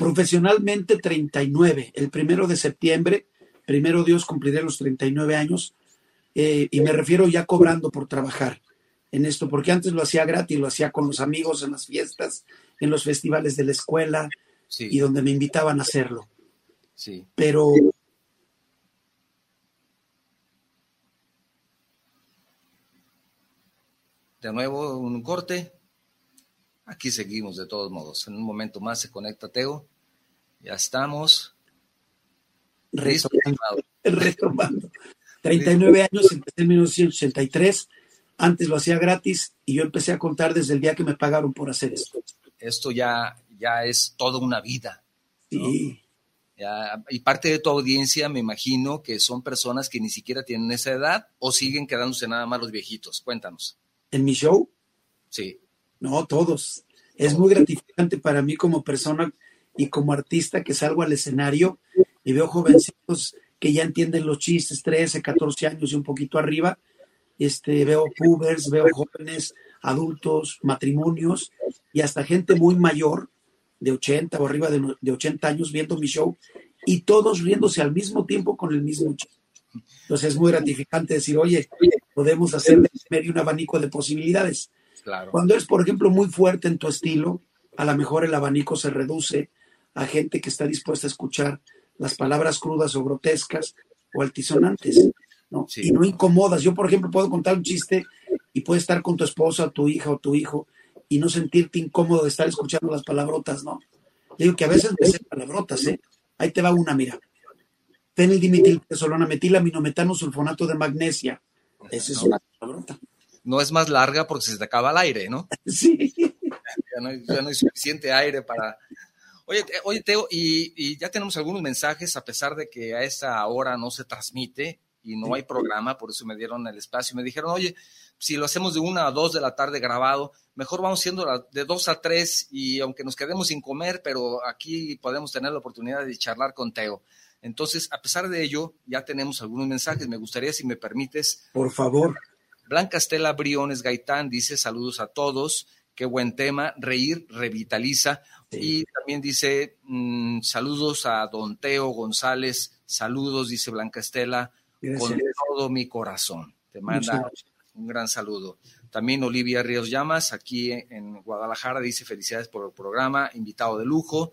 profesionalmente 39. El primero de septiembre, primero Dios cumpliré los 39 años eh, y me refiero ya cobrando por trabajar en esto, porque antes lo hacía gratis, lo hacía con los amigos en las fiestas, en los festivales de la escuela y donde me invitaban a hacerlo. sí. Pero De nuevo, un corte. Aquí seguimos de todos modos. En un momento más se conecta Teo. Ya estamos. Retomando, retomando. 39 años, empecé en 1983, antes lo hacía gratis y yo empecé a contar desde el día que me pagaron por hacer esto. Esto ya, ya es toda una vida. Sí. Ya, y parte de tu audiencia, me imagino que son personas que ni siquiera tienen esa edad o siguen quedándose nada más los viejitos. Cuéntanos. En mi show, Sí, No, todos. Es muy gratificante para mí como persona y como artista que salgo al escenario y veo jovencitos que ya entienden los chistes, 13, 14 años y un poquito arriba. Este, veo pubers, veo jóvenes, adultos, matrimonios y hasta gente muy mayor de 80 o arriba de, de 80 años viendo mi show y todos riéndose al mismo tiempo con el mismo chiste. Entonces es muy gratificante decir, oye, podemos hacer de medio un abanico de posibilidades. Claro. Cuando eres, por ejemplo, muy fuerte en tu estilo, a lo mejor el abanico se reduce a gente que está dispuesta a escuchar las palabras crudas o grotescas o altisonantes, ¿no? Sí. Y no incomodas. Yo, por ejemplo, puedo contar un chiste y puedes estar con tu esposa, tu hija o tu hijo y no sentirte incómodo de estar escuchando las palabrotas, ¿no? Digo que a veces me hacen palabrotas, ¿eh? Ahí te va una, mira. Fenildimitilsolona metilo sulfonato de magnesia. Esa es una palabrota. No es más larga porque se te acaba el aire, ¿no? Sí. Ya no hay, ya no hay suficiente aire para... Oye, oye Teo, y, y ya tenemos algunos mensajes, a pesar de que a esta hora no se transmite y no hay programa, por eso me dieron el espacio me dijeron, oye, si lo hacemos de una a dos de la tarde grabado, mejor vamos siendo de dos a tres y aunque nos quedemos sin comer, pero aquí podemos tener la oportunidad de charlar con Teo. Entonces, a pesar de ello, ya tenemos algunos mensajes. Me gustaría, si me permites, Por favor. Blanca Estela Briones Gaitán dice saludos a todos, qué buen tema, reír revitaliza. Sí. Y también dice mm, saludos a Don Teo González, saludos, dice Blanca Estela, con todo mi corazón. Te manda un gran saludo. También Olivia Ríos Llamas, aquí en Guadalajara, dice felicidades por el programa, invitado de lujo.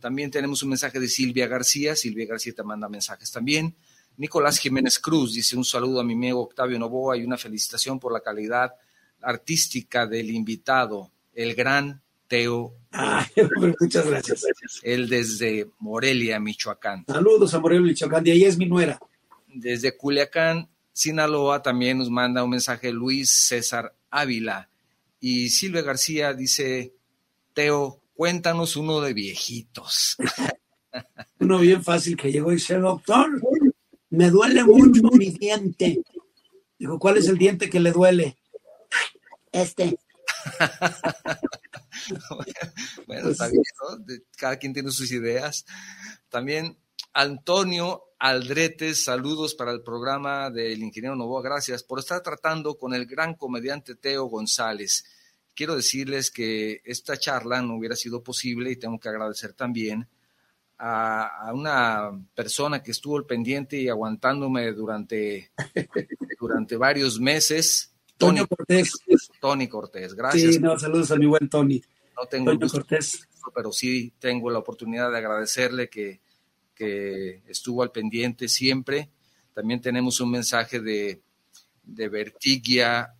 También tenemos un mensaje de Silvia García. Silvia García te manda mensajes también. Nicolás Jiménez Cruz dice un saludo a mi amigo Octavio Novoa y una felicitación por la calidad artística del invitado, el gran Teo, hombre, muchas gracias. él desde Morelia, Michoacán. Saludos a Morelos Michoacán. De ahí es mi nuera. Desde Culiacán, Sinaloa, también nos manda un mensaje Luis César Ávila. Y Silvia García dice, Teo, cuéntanos uno de viejitos. Uno bien fácil que llegó y dice, doctor, me duele mucho mi diente. Dijo, ¿cuál es el diente que le duele? Este. bueno, está bien, ¿no? De- Cada quien tiene sus ideas. También Antonio Aldretes, saludos para el programa del ingeniero Novoa. Gracias por estar tratando con el gran comediante Teo González. Quiero decirles que esta charla no hubiera sido posible y tengo que agradecer también a, a una persona que estuvo al pendiente y aguantándome durante, durante varios meses. Tony, Cortés. Tony Cortés, gracias. Sí, no, saludos a mi buen Tony. No tengo Toño gusto Cortés. pero sí tengo la oportunidad de agradecerle que, que estuvo al pendiente siempre. También tenemos un mensaje de, de Vertigia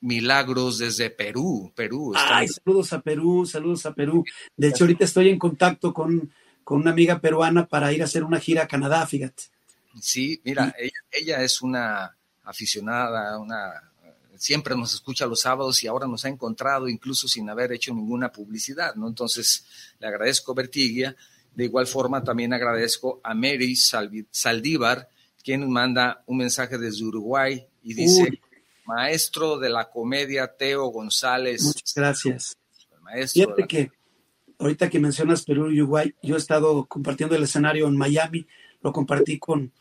Milagros desde Perú. Perú. Ay, saludos a Perú, saludos a Perú. De hecho, ahorita estoy en contacto con, con una amiga peruana para ir a hacer una gira a Canadá, fíjate. Sí, mira, ella, ella es una aficionada, una siempre nos escucha los sábados y ahora nos ha encontrado incluso sin haber hecho ninguna publicidad, ¿no? Entonces, le agradezco Vertigia. De igual forma, también agradezco a Mary Saldívar, quien nos manda un mensaje desde Uruguay y dice, Uy. maestro de la comedia Teo González, Muchas gracias. maestro Fíjate la- que ahorita que mencionas Perú y Uruguay, yo he estado compartiendo el escenario en Miami, lo compartí con,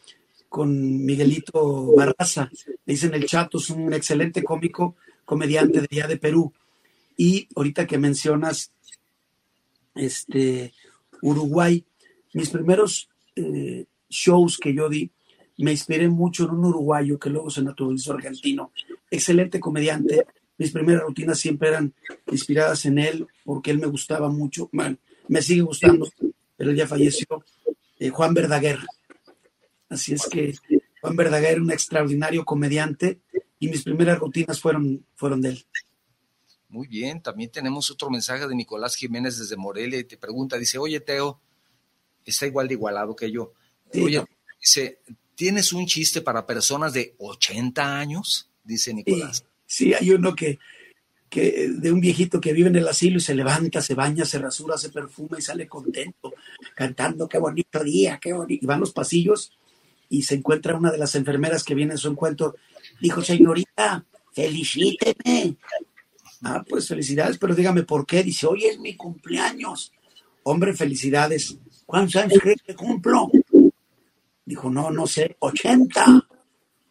con Miguelito Barraza, le dicen el Chato, es un excelente cómico, comediante de allá de Perú. Y ahorita que mencionas este Uruguay, mis primeros eh, shows que yo di, me inspiré mucho en un uruguayo que luego se naturalizó argentino, excelente comediante. Mis primeras rutinas siempre eran inspiradas en él porque él me gustaba mucho. Bueno, me sigue gustando, pero él ya falleció. eh, Juan Verdaguer. Así es que Juan Verdaguer, un extraordinario comediante, y mis primeras rutinas fueron, fueron de él. Muy bien, también tenemos otro mensaje de Nicolás Jiménez desde Morelia y te pregunta, dice, oye Teo, está igual de igualado que yo. Sí, oye, no. dice, ¿tienes un chiste para personas de 80 años? Dice Sí, Nicolás. sí, hay uno que, que de un viejito que vive en el asilo y se levanta, se baña, se rasura, se perfuma y sale contento, cantando qué bonito día, qué bonito. Y van los pasillos y se encuentra una de las enfermeras que viene en su encuentro. Dijo, señorita, felicíteme. Ah, pues felicidades, pero dígame por qué. Dice, hoy es mi cumpleaños. Hombre, felicidades. ¿Cuántos años cree que cumplo? Dijo, no, no sé, 80.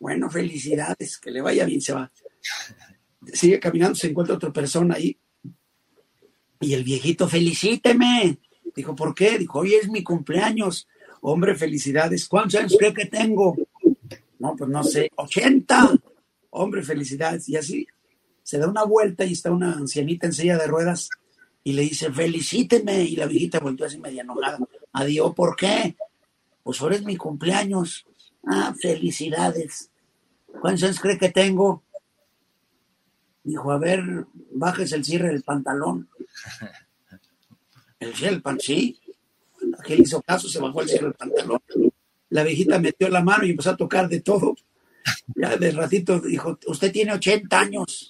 Bueno, felicidades, que le vaya bien, se va. Sigue caminando, se encuentra otra persona ahí. Y el viejito, felicíteme. Dijo, ¿por qué? Dijo, hoy es mi cumpleaños. Hombre, felicidades. ¿Cuántos años cree que tengo? No, pues no sé, 80. Hombre, felicidades. Y así se da una vuelta y está una ancianita en silla de ruedas y le dice, felicíteme. Y la viejita volvió así media enojada. Adiós, ¿por qué? Pues ahora es mi cumpleaños. Ah, felicidades. ¿Cuántos años cree que tengo? Dijo, a ver, bájese el cierre del pantalón. El cierre del pantalón, sí. Aquel hizo caso, se bajó el cierre del pantalón. La viejita metió la mano y empezó a tocar de todo. Ya de ratito dijo, usted tiene 80 años.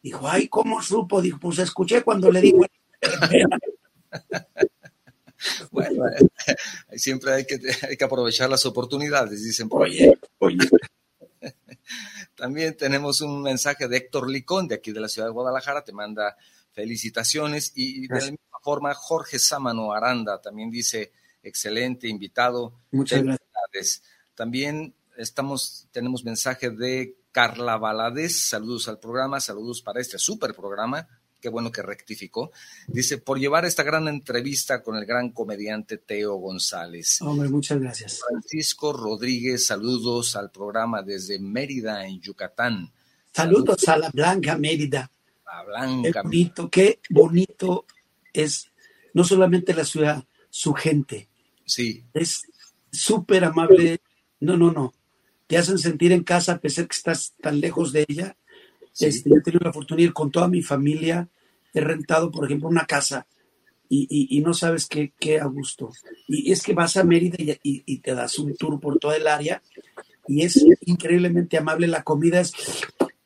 Dijo, ay, ¿cómo supo? Dijo, pues escuché cuando le dijo. bueno, eh, siempre hay que, hay que aprovechar las oportunidades, dicen por. Oye, oye. También tenemos un mensaje de Héctor Licón, de aquí de la ciudad de Guadalajara, te manda felicitaciones y de la misma forma Jorge Sámano Aranda también dice, excelente invitado. Muchas gracias. También estamos, tenemos mensaje de Carla Valadez, saludos al programa, saludos para este super programa, qué bueno que rectificó. Dice, por llevar esta gran entrevista con el gran comediante Teo González. Hombre, muchas gracias. Francisco Rodríguez, saludos al programa desde Mérida, en Yucatán. Saludos a la Blanca Mérida. La Qué Blanca. bonito, qué bonito es no solamente la ciudad, su gente. Sí, Es súper amable. No, no, no. Te hacen sentir en casa a pesar que estás tan lejos de ella. sí. Este, yo he tenido la fortuna de ir con toda mi familia. He rentado, por ejemplo, una casa y, y- y no sabes qué, qué a gusto. Y es que vas a Mérida y, te das un tour por toda el área y es increíblemente amable. La comida es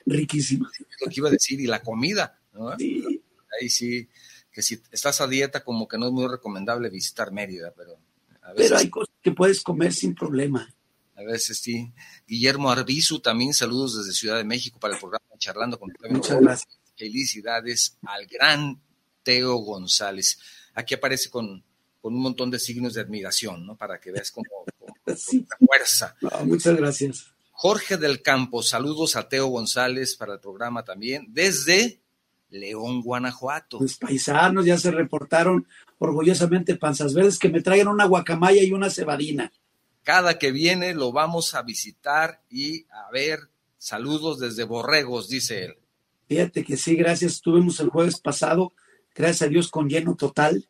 riquísima. lo que iba a decir, y la comida, ¿no? Sí, Ahí sí, que si estás a dieta, como que no es muy recomendable visitar Mérida, pero a veces, pero hay cosas que puedes comer sin problema. a veces sí. Guillermo Arbizu, también saludos desde Ciudad de México para el programa Charlando con Muchas gracias. Felicidades al gran Teo González. Aquí aparece con, con un montón de signos de admiración, ¿no? Para que veas cómo, Sí. fuerza. No, muchas gracias. Jorge del Campo, saludos a Teo González para el programa también, desde León, Guanajuato. Mis paisanos ya se reportaron orgullosamente panzas verdes que me traigan una guacamaya y una cebadina. Cada que viene lo vamos a visitar y a ver. Saludos desde Borregos, dice él. Fíjate que sí, gracias. Estuvimos el jueves pasado, gracias a Dios, con lleno total.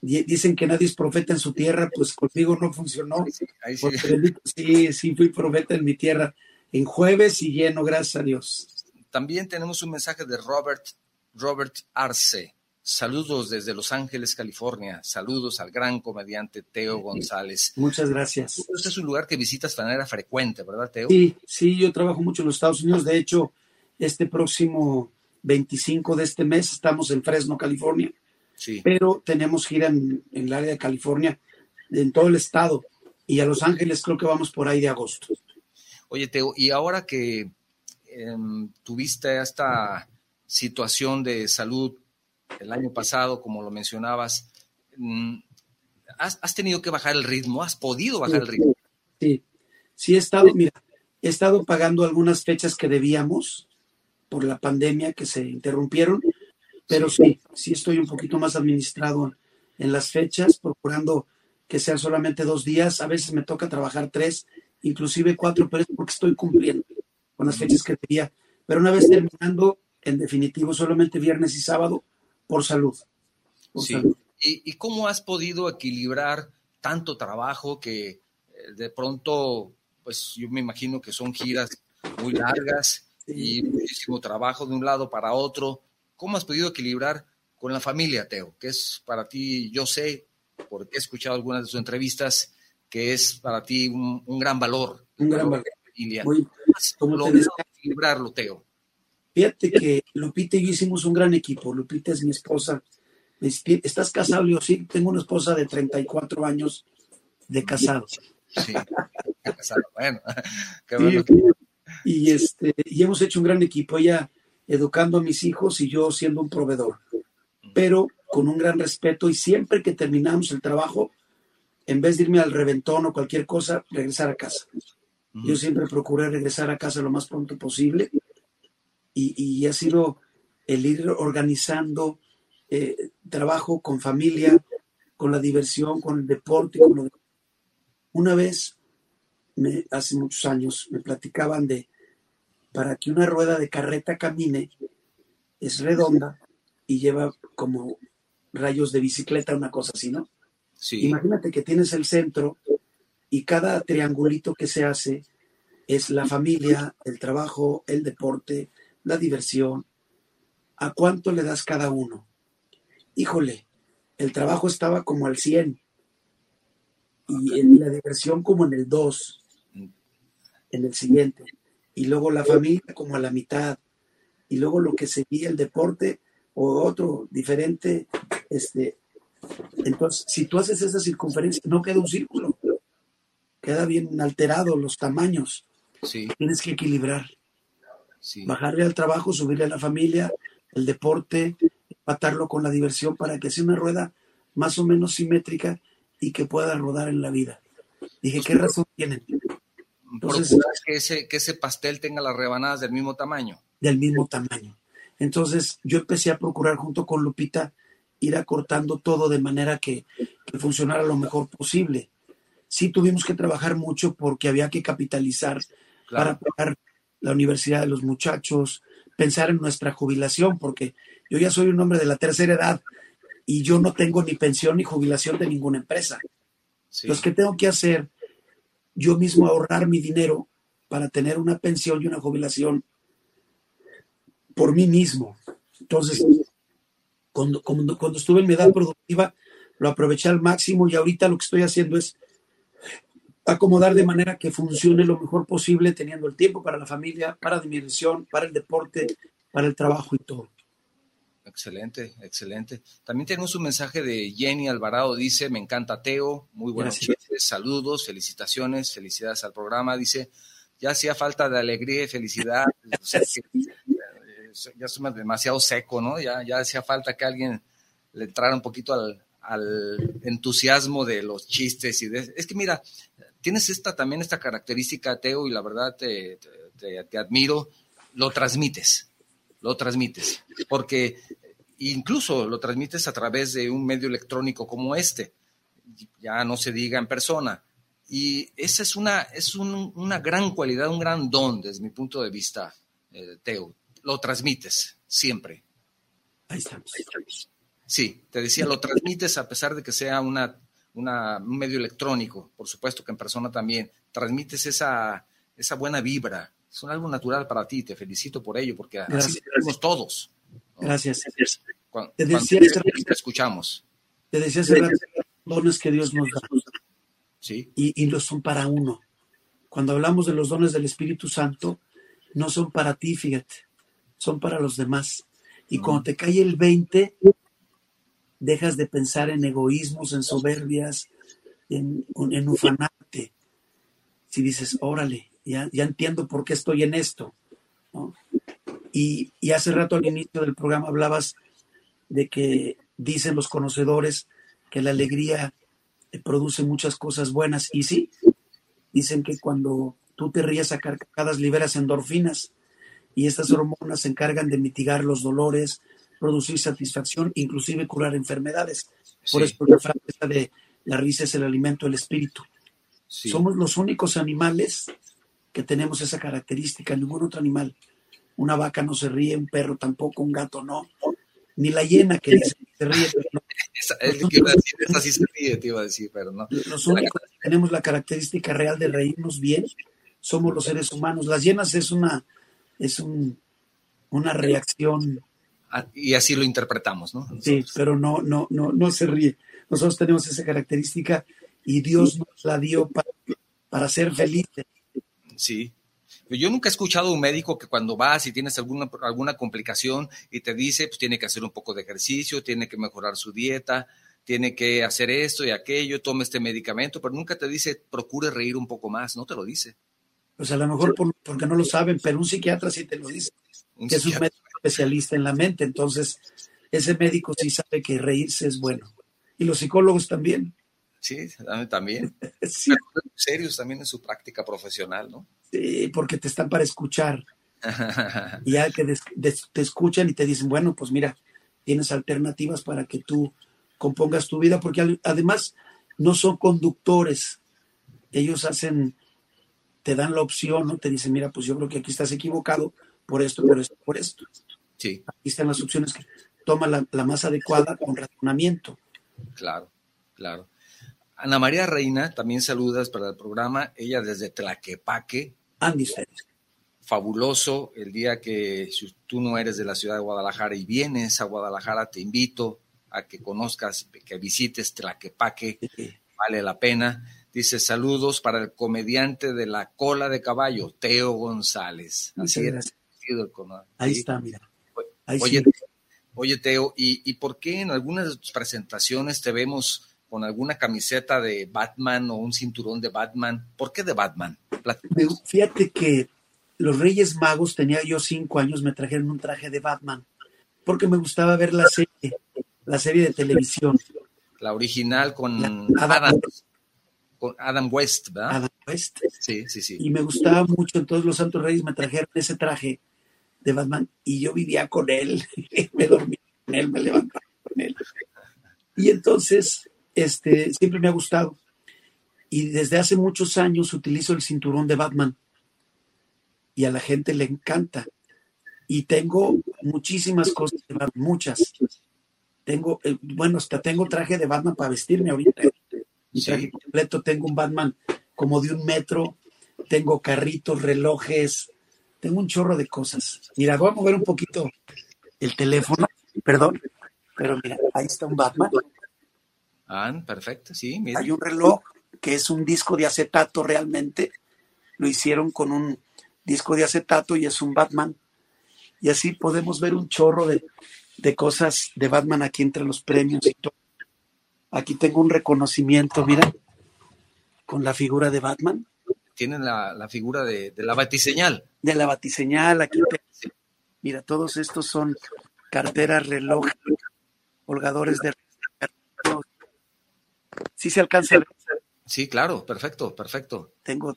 Di- Dicen que nadie es profeta en su tierra, pues conmigo no funcionó. Ahí sí. Porque bendito- sí, sí, fui profeta en mi tierra. En jueves y lleno, gracias a Dios. También tenemos un mensaje de Robert, Robert Arce. Saludos desde Los Ángeles, California. Saludos al gran comediante Teo González. Muchas gracias. Este es un lugar que visitas de manera frecuente, ¿verdad, Teo? Sí, sí, yo trabajo mucho en los Estados Unidos. De hecho, este próximo 25 de este mes estamos en Fresno, California. Sí. pero tenemos gira en, en el área de California, en todo el estado, y a Los Ángeles creo que vamos por ahí de agosto. Oye, Teo, y ahora que em, tuviste esta situación de salud el año pasado, como lo mencionabas, mm, ¿has, has tenido que bajar el ritmo? ¿Has podido bajar el ritmo? Sí, sí he estado, mira, he estado pagando algunas fechas que debíamos por la pandemia que se interrumpieron, pero sí, sí estoy un poquito más administrado en las fechas, procurando que sean solamente dos días. A veces me toca trabajar tres, inclusive cuatro, pero es porque estoy cumpliendo con las fechas que debía. Pero una vez terminando, en definitivo, solamente viernes y sábado por salud. Por Sí. salud. ¿Y, y cómo has podido equilibrar tanto trabajo que eh, de pronto, pues yo me imagino que son giras muy largas y muchísimo trabajo de un lado para otro? ¿Cómo has podido equilibrar con la familia, Teo? Que es para ti, yo sé, porque he escuchado algunas de sus entrevistas, que es para ti un, un gran valor. Un gran valor. familia. Muy- ¿Cómo has logrado equilibrarlo, Teo? Fíjate que Lupita y yo hicimos un gran equipo. Lupita es mi esposa. ¿Estás casado? Digo, sí, tengo una esposa de 34 años de casado. Sí. bueno, qué Sí, bueno. y, este, y hemos hecho un gran equipo. Ella educando a mis hijos y yo siendo un proveedor. Pero con un gran respeto y siempre que terminamos el trabajo, en vez de irme al reventón o cualquier cosa, regresar a casa. Yo siempre procuré regresar a casa lo más pronto posible y, y ha sido el ir organizando eh, trabajo con familia, con la diversión, con el deporte. Con lo de... Una vez, me, hace muchos años, me platicaban de, para que una rueda de carreta camine, es redonda y lleva como rayos de bicicleta, una cosa así, ¿no? Sí. Imagínate que tienes el centro y cada triangulito que se hace es la familia, el trabajo, el deporte, la diversión. ¿A cuánto le das cada uno? Híjole, el trabajo estaba como al 100 y en la diversión como en el 2, en el siguiente. Y luego la familia como a la mitad. Y luego lo que seguía el deporte o otro diferente. Este, entonces, si tú haces esa circunferencia, no queda un círculo. Queda bien alterado los tamaños. Sí, Tienes que equilibrar. Sí. Bajarle al trabajo, subirle a la familia, el deporte, empatarlo con la diversión para que sea una rueda más o menos simétrica y que pueda rodar en la vida. Dije, ¿qué razón tienen? Entonces- Procurar que ese, que ese pastel tenga las rebanadas del mismo tamaño. Del mismo tamaño. Entonces yo empecé a procurar junto con Lupita ir acortando todo de manera que, que funcionara lo mejor posible. Sí tuvimos que trabajar mucho porque había que capitalizar Claro. para pagar la universidad de los muchachos, pensar en nuestra jubilación, porque yo ya soy un hombre de la tercera edad y yo no tengo ni pensión ni jubilación de ninguna empresa. Sí. Entonces, ¿qué tengo que hacer? Yo mismo ahorrar mi dinero para tener una pensión y una jubilación por mí mismo. Entonces, cuando, cuando, cuando estuve en mi edad productiva, lo aproveché al máximo y ahorita lo que estoy haciendo es acomodar de manera que funcione lo mejor posible, teniendo el tiempo para la familia, para diversión, para el deporte, para el trabajo y todo. Excelente, excelente. También tenemos un mensaje de Jenny Alvarado, dice, me encanta Teo, muy Gracias. chistes, saludos, felicitaciones, felicidades al programa, dice, ya hacía falta de alegría y felicidad, o sea, que, eh, ya es demasiado seco, ¿no? Ya, ya hacía falta que alguien le entrara un poquito al, al entusiasmo de los chistes y de, es que mira, tienes esta también esta característica, Teo, y la verdad te, te, te admiro, lo transmites, lo transmites, porque incluso lo transmites a través de un medio electrónico como este, ya no se diga en persona. Y esa es una, es un- una gran cualidad, un gran don desde mi punto de vista, eh, Teo. Lo transmites siempre. Ahí estamos. Sí, te decía, lo transmites a pesar de que sea una, una- un medio electrónico, por supuesto que en persona también. Transmites esa, esa buena vibra. Es un algo natural para ti, te felicito por ello, porque así Gracias. somos todos. ¿no? Gracias. Cuando, Te cuando decía te rato- escuchamos, Te decía hace rato, dones que Dios nos da. ¿sí? y, y los son para uno. Cuando hablamos de los dones del Espíritu Santo, no son para ti, fíjate, son para los demás. Y cuando te cae el 20, dejas de pensar en egoísmos, en soberbias, en, en ufanarte. Si dices, órale, ya, ya entiendo por qué estoy en esto. Y, y hace rato al inicio del programa hablabas de que dicen los conocedores que la alegría eh, produce muchas cosas buenas. Y sí, dicen que cuando tú te ríes a carcajadas liberas endorfinas y estas hormonas se encargan de mitigar los dolores, producir satisfacción, inclusive curar enfermedades. Por Sí. eso la frase de la risa es el alimento del espíritu. Sí. Somos los únicos animales que tenemos esa característica, ningún otro animal. Una vaca no se ríe, un perro tampoco, un gato no, ni la hiena que dice que se ríe, pero no. Esa, es que iba a decir, esa sí se ríe, te iba a decir, pero no. Los únicos que tenemos la característica real de reírnos bien somos los seres humanos. Las hienas es una, es un, una reacción, Y así lo interpretamos, ¿no? sí, pero no, no, no, no se ríe. Nosotros tenemos esa característica y Dios nos la dio para, para ser felices. Sí. Yo nunca he escuchado a un médico que cuando vas y tienes alguna, alguna complicación y te dice, pues tiene que hacer un poco de ejercicio, tiene que mejorar su dieta, tiene que hacer esto y aquello, tome este medicamento, pero nunca te dice, procure reír un poco más, no te lo dice. Pues a lo mejor por- porque no lo saben, pero un psiquiatra sí te lo dice. Un que es un psiquiatra- médico especialista en la mente, entonces ese médico sí sabe que reírse es bueno. Y los psicólogos también. Sí, también. Sí, serios también en su práctica profesional, ¿no? sí, porque te están para escuchar. Y ya que des- des- te escuchan y te dicen, bueno, pues mira, tienes alternativas para que tú compongas tu vida, porque además no son conductores. Ellos hacen, te dan la opción, ¿no? Te dicen, mira, pues yo creo que aquí estás equivocado por esto, por esto, por esto. Sí. Aquí están las opciones que toma la, más adecuada con razonamiento. Claro, claro. Ana María Reina, también saludas para el programa, ella desde Tlaquepaque. Andy, fabuloso el día que si tú no eres de la ciudad de Guadalajara y vienes a Guadalajara, te invito a que conozcas, que visites Tlaquepaque, vale la pena. Dice saludos para el comediante de la cola de caballo, Teo González. Así es. Ahí está, mira. Oye, oye, Teo, ¿y, ¿y por qué en algunas de tus presentaciones te vemos con alguna camiseta de Batman o un cinturón de Batman? ¿Por qué de Batman? Fíjate que los Reyes Magos, tenía yo cinco años, me trajeron un traje de Batman, porque me gustaba ver la serie, la serie de televisión. La original con Adam, con Adam West, ¿verdad? Adam West. Sí, sí, sí. Y me gustaba mucho, entonces los Santos Reyes me trajeron ese traje de Batman y yo vivía con él, me dormía con él, me levantaba con él. Y entonces, este, siempre me ha gustado. Y desde hace muchos años utilizo el cinturón de Batman y a la gente le encanta. Y tengo muchísimas cosas de Batman, muchas. Tengo, eh, bueno, hasta tengo traje de Batman para vestirme ahorita. Mi traje completo, tengo un Batman como de un metro, tengo carritos, relojes, tengo un chorro de cosas. Mira, voy a mover un poquito el teléfono, perdón, pero mira, ahí está un Batman. Ah, perfecto, sí. Hay un reloj que es un disco de acetato realmente. Lo hicieron con un disco de acetato y es un Batman. Y así podemos ver un chorro de, cosas de Batman aquí entre los premios y todo. Aquí tengo un reconocimiento, mira, con la figura de Batman. Tienen la, figura de, la batiseñal. De la batiseñal, aquí Mira, todos estos son carteras, reloj, colgadores de... ¿Sí se alcanza a ver? Sí, claro, perfecto, perfecto. Tengo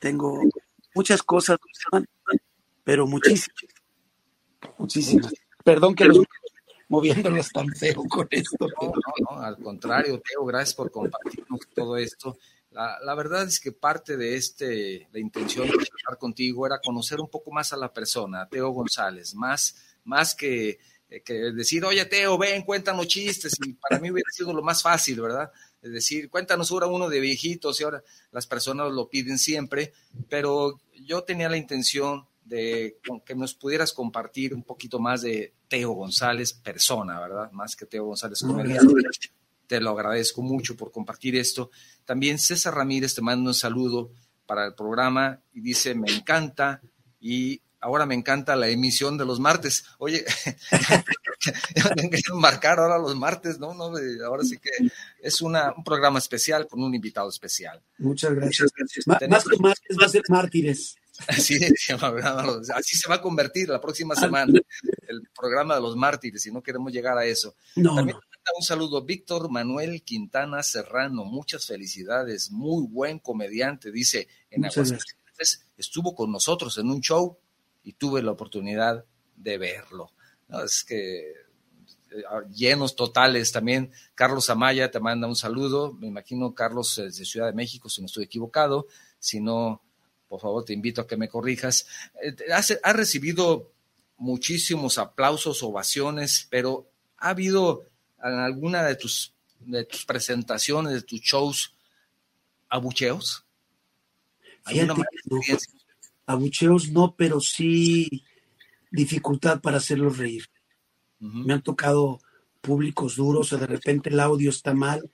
tengo muchas cosas, pero muchísimas. Muchísimas. Perdón que los moviéndolos tan feo con esto. No, no, no, al contrario, Teo, gracias por compartirnos todo esto. La, verdad es que parte de este, la intención de hablar contigo era conocer un poco más a la persona, Teo González, más, más que, que decir, oye, Teo, ven, cuéntanos chistes, y para mí hubiera sido lo más fácil, ¿verdad? Es decir, cuéntanos ahora uno de viejitos y ahora las personas lo piden siempre, pero yo tenía la intención de que nos pudieras compartir un poquito más de Teo González, persona, ¿verdad? Más que Teo González comediante. Te lo agradezco mucho por compartir esto. También César Ramírez te manda un saludo para el programa y dice, me encanta y ahora me encanta la emisión de los martes. Oye, marcar ahora los martes, ¿no? ¿no? Ahora sí que es una, un programa especial con un invitado especial. Muchas gracias. más que martes va a ser mártires. Así, así se va a convertir la próxima semana el programa de los mártires y no queremos llegar a eso. También un saludo Víctor Manuel Quintana Serrano, muchas felicidades, muy buen comediante, dice en Aguascalientes, estuvo con nosotros en un show y tuve la oportunidad de verlo. Es que eh, llenos totales también. Carlos Amaya te manda un saludo. Me imagino Carlos es de Ciudad de México, si no estoy equivocado. Si no, por favor, te invito a que me corrijas. Eh, ha recibido muchísimos aplausos, ovaciones, pero ha habido en alguna de tus, de tus presentaciones, de tus shows, abucheos. Abucheos no, pero sí dificultad para hacerlos reír. Me han tocado públicos duros o de repente el audio está mal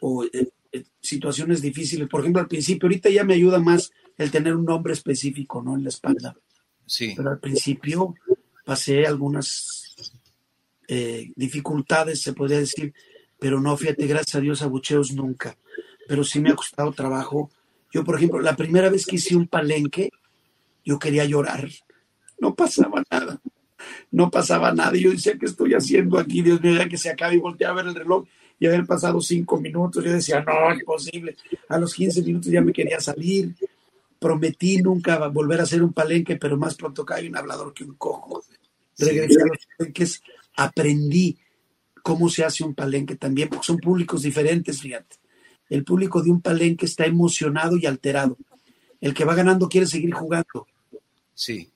o eh, eh, situaciones difíciles. Por ejemplo, al principio, ahorita ya me ayuda más el tener un nombre específico, ¿no? En la espalda. Sí. Pero al principio pasé algunas eh, dificultades, se podría decir, pero no, fíjate, gracias a Dios, abucheos nunca. Pero sí me ha costado trabajo. Yo, por ejemplo, la primera vez que hice un palenque, yo quería llorar. No pasaba nada. No pasaba nada. Yo decía, ¿qué estoy haciendo aquí? Dios mío, ya que se acabe y volteé a ver el reloj y habían pasado cinco minutos. Yo decía, no, imposible. A los 15 minutos ya me quería salir. Prometí nunca volver a hacer un palenque, pero más pronto cae un hablador que un cojo. Regresé a los palenques, aprendí cómo se hace un palenque también, porque son públicos diferentes, fíjate. El público de un palenque está emocionado y alterado. El que va ganando quiere seguir jugando. Sí.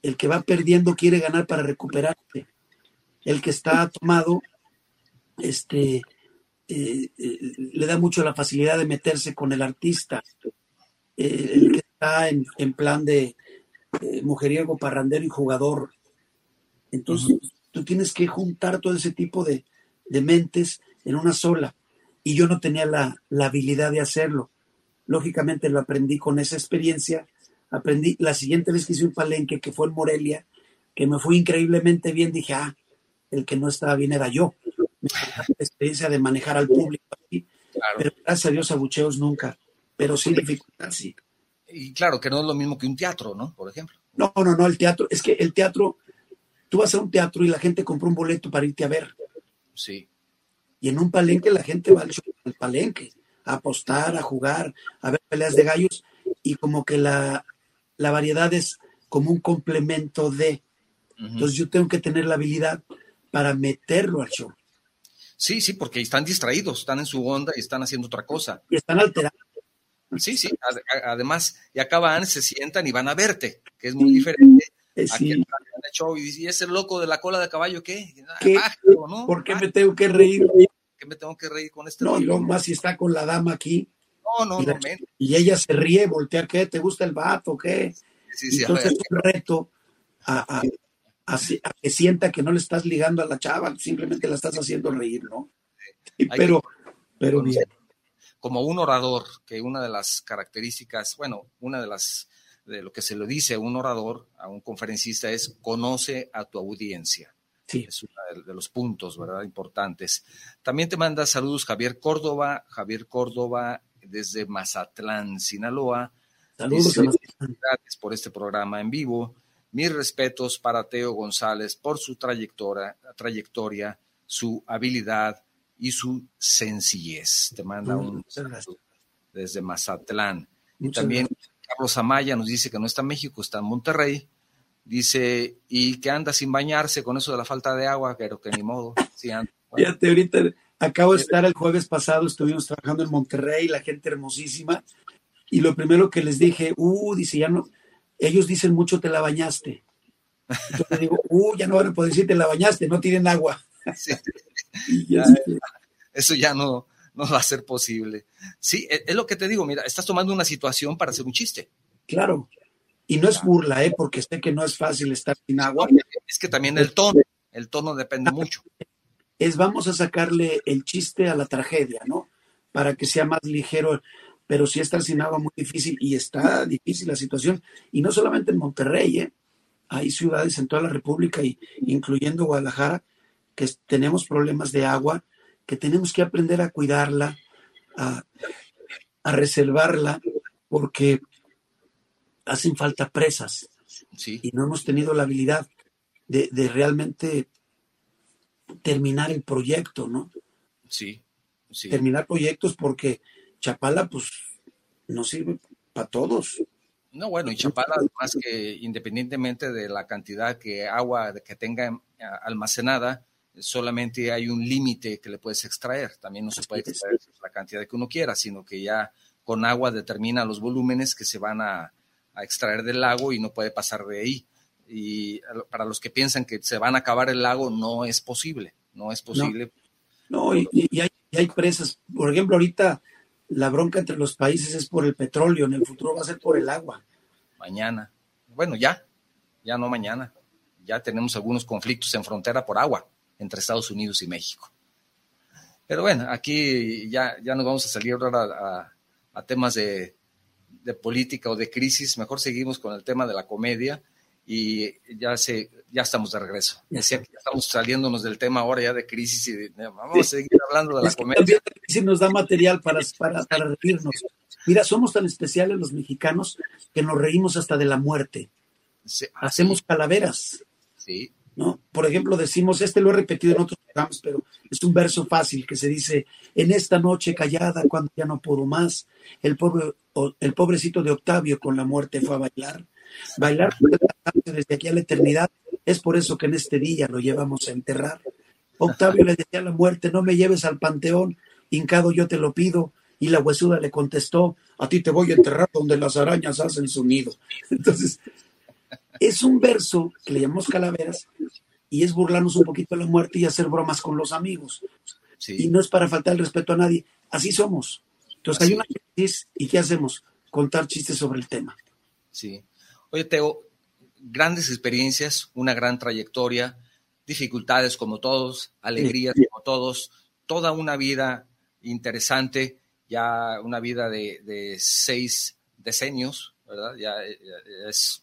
El que va perdiendo quiere ganar para recuperarse. El que está tomado, este, eh, eh, le da mucho la facilidad de meterse con el artista. Eh, el que está en, en plan de mujeriego, parrandero y jugador. Entonces, tú tienes que juntar todo ese tipo de, de mentes en una sola. Y yo no tenía la, la, habilidad de hacerlo. Lógicamente lo aprendí con esa experiencia. Aprendí la siguiente vez que hice un palenque, que fue en Morelia, que me fue increíblemente bien, dije, ah, el que no estaba bien era yo. La experiencia de manejar al público Pero gracias a Dios, abucheos nunca. Pero sí dificultad, sí. Y claro, que no es lo mismo que un teatro, ¿no? Por ejemplo. No, no, no, el teatro, es que el teatro, tú vas a un teatro y la gente compra un boleto para irte a ver. Sí. Y en un palenque la gente va al, palenque a apostar, a jugar, a ver peleas de gallos y como que la, la variedad es como un complemento de. Entonces yo tengo que tener la habilidad para meterlo al show. Sí, sí, porque están distraídos, están en su onda y están haciendo otra cosa. Y están alterados. Sí, sí, además, y acaban, se sientan y van a verte, que es muy diferente eh, sí. Y ese loco de la cola de caballo qué? ¿Qué? ¿Por qué me tengo que reír? ¿Por qué me tengo que reír con este No, y luego más si está con la dama aquí. No, no, y, no. y ella se ríe, voltea, ¿qué? ¿Te gusta el vato? ¿Qué? Sí, sí, Entonces es un reto a, a, a, que sienta que no le estás ligando a la chava, simplemente la estás haciendo reír, ¿no? pero, pero bien. Como un orador, que una de las características, bueno, una de las de lo que se le dice a un orador, a un conferencista, es conoce a tu audiencia. Sí. Es uno de los puntos, ¿verdad? Importantes. También te manda saludos Javier Córdoba, Javier Córdoba desde Mazatlán, Sinaloa. Saludos Gracias por este programa en vivo. Mis respetos para Teo González por su trayectoria, trayectoria su habilidad y su sencillez. Te manda un saludo desde Mazatlán. y también Carlos Amaya nos dice que no está en México, está en Monterrey. Dice, y que anda sin bañarse con eso de la falta de agua, pero que ni modo. Sí, Fíjate, ahorita acabo de estar el jueves pasado, estuvimos trabajando en Monterrey, la gente hermosísima, y lo primero que les dije, uh, dice, ya no, ellos dicen mucho te la bañaste. Entonces digo, uh, ya no van a poder decir te la bañaste, no tienen agua. Eso ya no, no va a ser posible. Sí, e, es lo que te digo, mira, estás tomando una situación para hacer un chiste. Claro. Y no es burla, ¿eh? porque sé que no es fácil estar sin agua. Es que también el tono, el tono depende mucho. Es vamos a sacarle el chiste a la tragedia, ¿no? Para que sea más ligero, pero si estar sin agua muy difícil y está difícil la situación. Y no solamente en Monterrey, ¿eh? Hay ciudades en toda la República, y, incluyendo Guadalajara, que tenemos problemas de agua que tenemos que aprender a cuidarla, a, reservarla, porque hacen falta presas. Y no hemos tenido la habilidad de, realmente terminar el proyecto, ¿no? Sí, sí. Terminar proyectos porque Chapala, pues, no sirve para todos. No, bueno, y Chapala, además que independientemente de la cantidad de agua que tenga almacenada, solamente hay un límite que le puedes extraer. También no se puede extraer la cantidad que uno quiera, sino que ya con agua determina los volúmenes que se van a, extraer del lago y no puede pasar de ahí. Y para los que piensan que se van a acabar el lago, no es posible, no es posible. No, y, hay, y, hay, presas. Por ejemplo, ahorita la bronca entre los países es por el petróleo, en el futuro va a ser por el agua. Mañana. Bueno, ya, ya no mañana. Ya tenemos algunos conflictos en frontera por agua entre Estados Unidos y México. Pero bueno, aquí ya, ya nos vamos a salir ahora a, temas de, política o de crisis. Mejor seguimos con el tema de la comedia y ya se, ya estamos de regreso. Ya, estamos saliéndonos del tema ahora ya de crisis y vamos a seguir hablando de la comedia. La crisis nos da material para, para, para reírnos. Mira, somos tan especiales los mexicanos que nos reímos hasta de la muerte. Hacemos calaveras. Sí. ¿No? Por ejemplo, decimos, este lo he repetido en otros programas, pero es un verso fácil que se dice, en esta noche callada, cuando ya no puedo más, el, pobre, el pobrecito de Octavio con la muerte fue a bailar. Bailar desde aquí a la eternidad, es por eso que en este día lo llevamos a enterrar, Octavio le decía a la muerte, no me lleves al panteón, hincado yo te lo pido. Y la huesuda le contestó, a ti te voy a enterrar donde las arañas hacen su nido. Entonces, es un verso que le llamamos calaveras y es burlarnos un poquito de la muerte y hacer bromas con los amigos. Y no es para faltar el respeto a nadie, así somos. Entonces hay una crisis y ¿qué hacemos? Contar chistes sobre el tema. Sí. Oye, Teo, grandes experiencias, una gran trayectoria, dificultades como todos, alegrías como todos, toda una vida interesante, ya una vida de, seis decenios, ¿verdad? Ya, ya es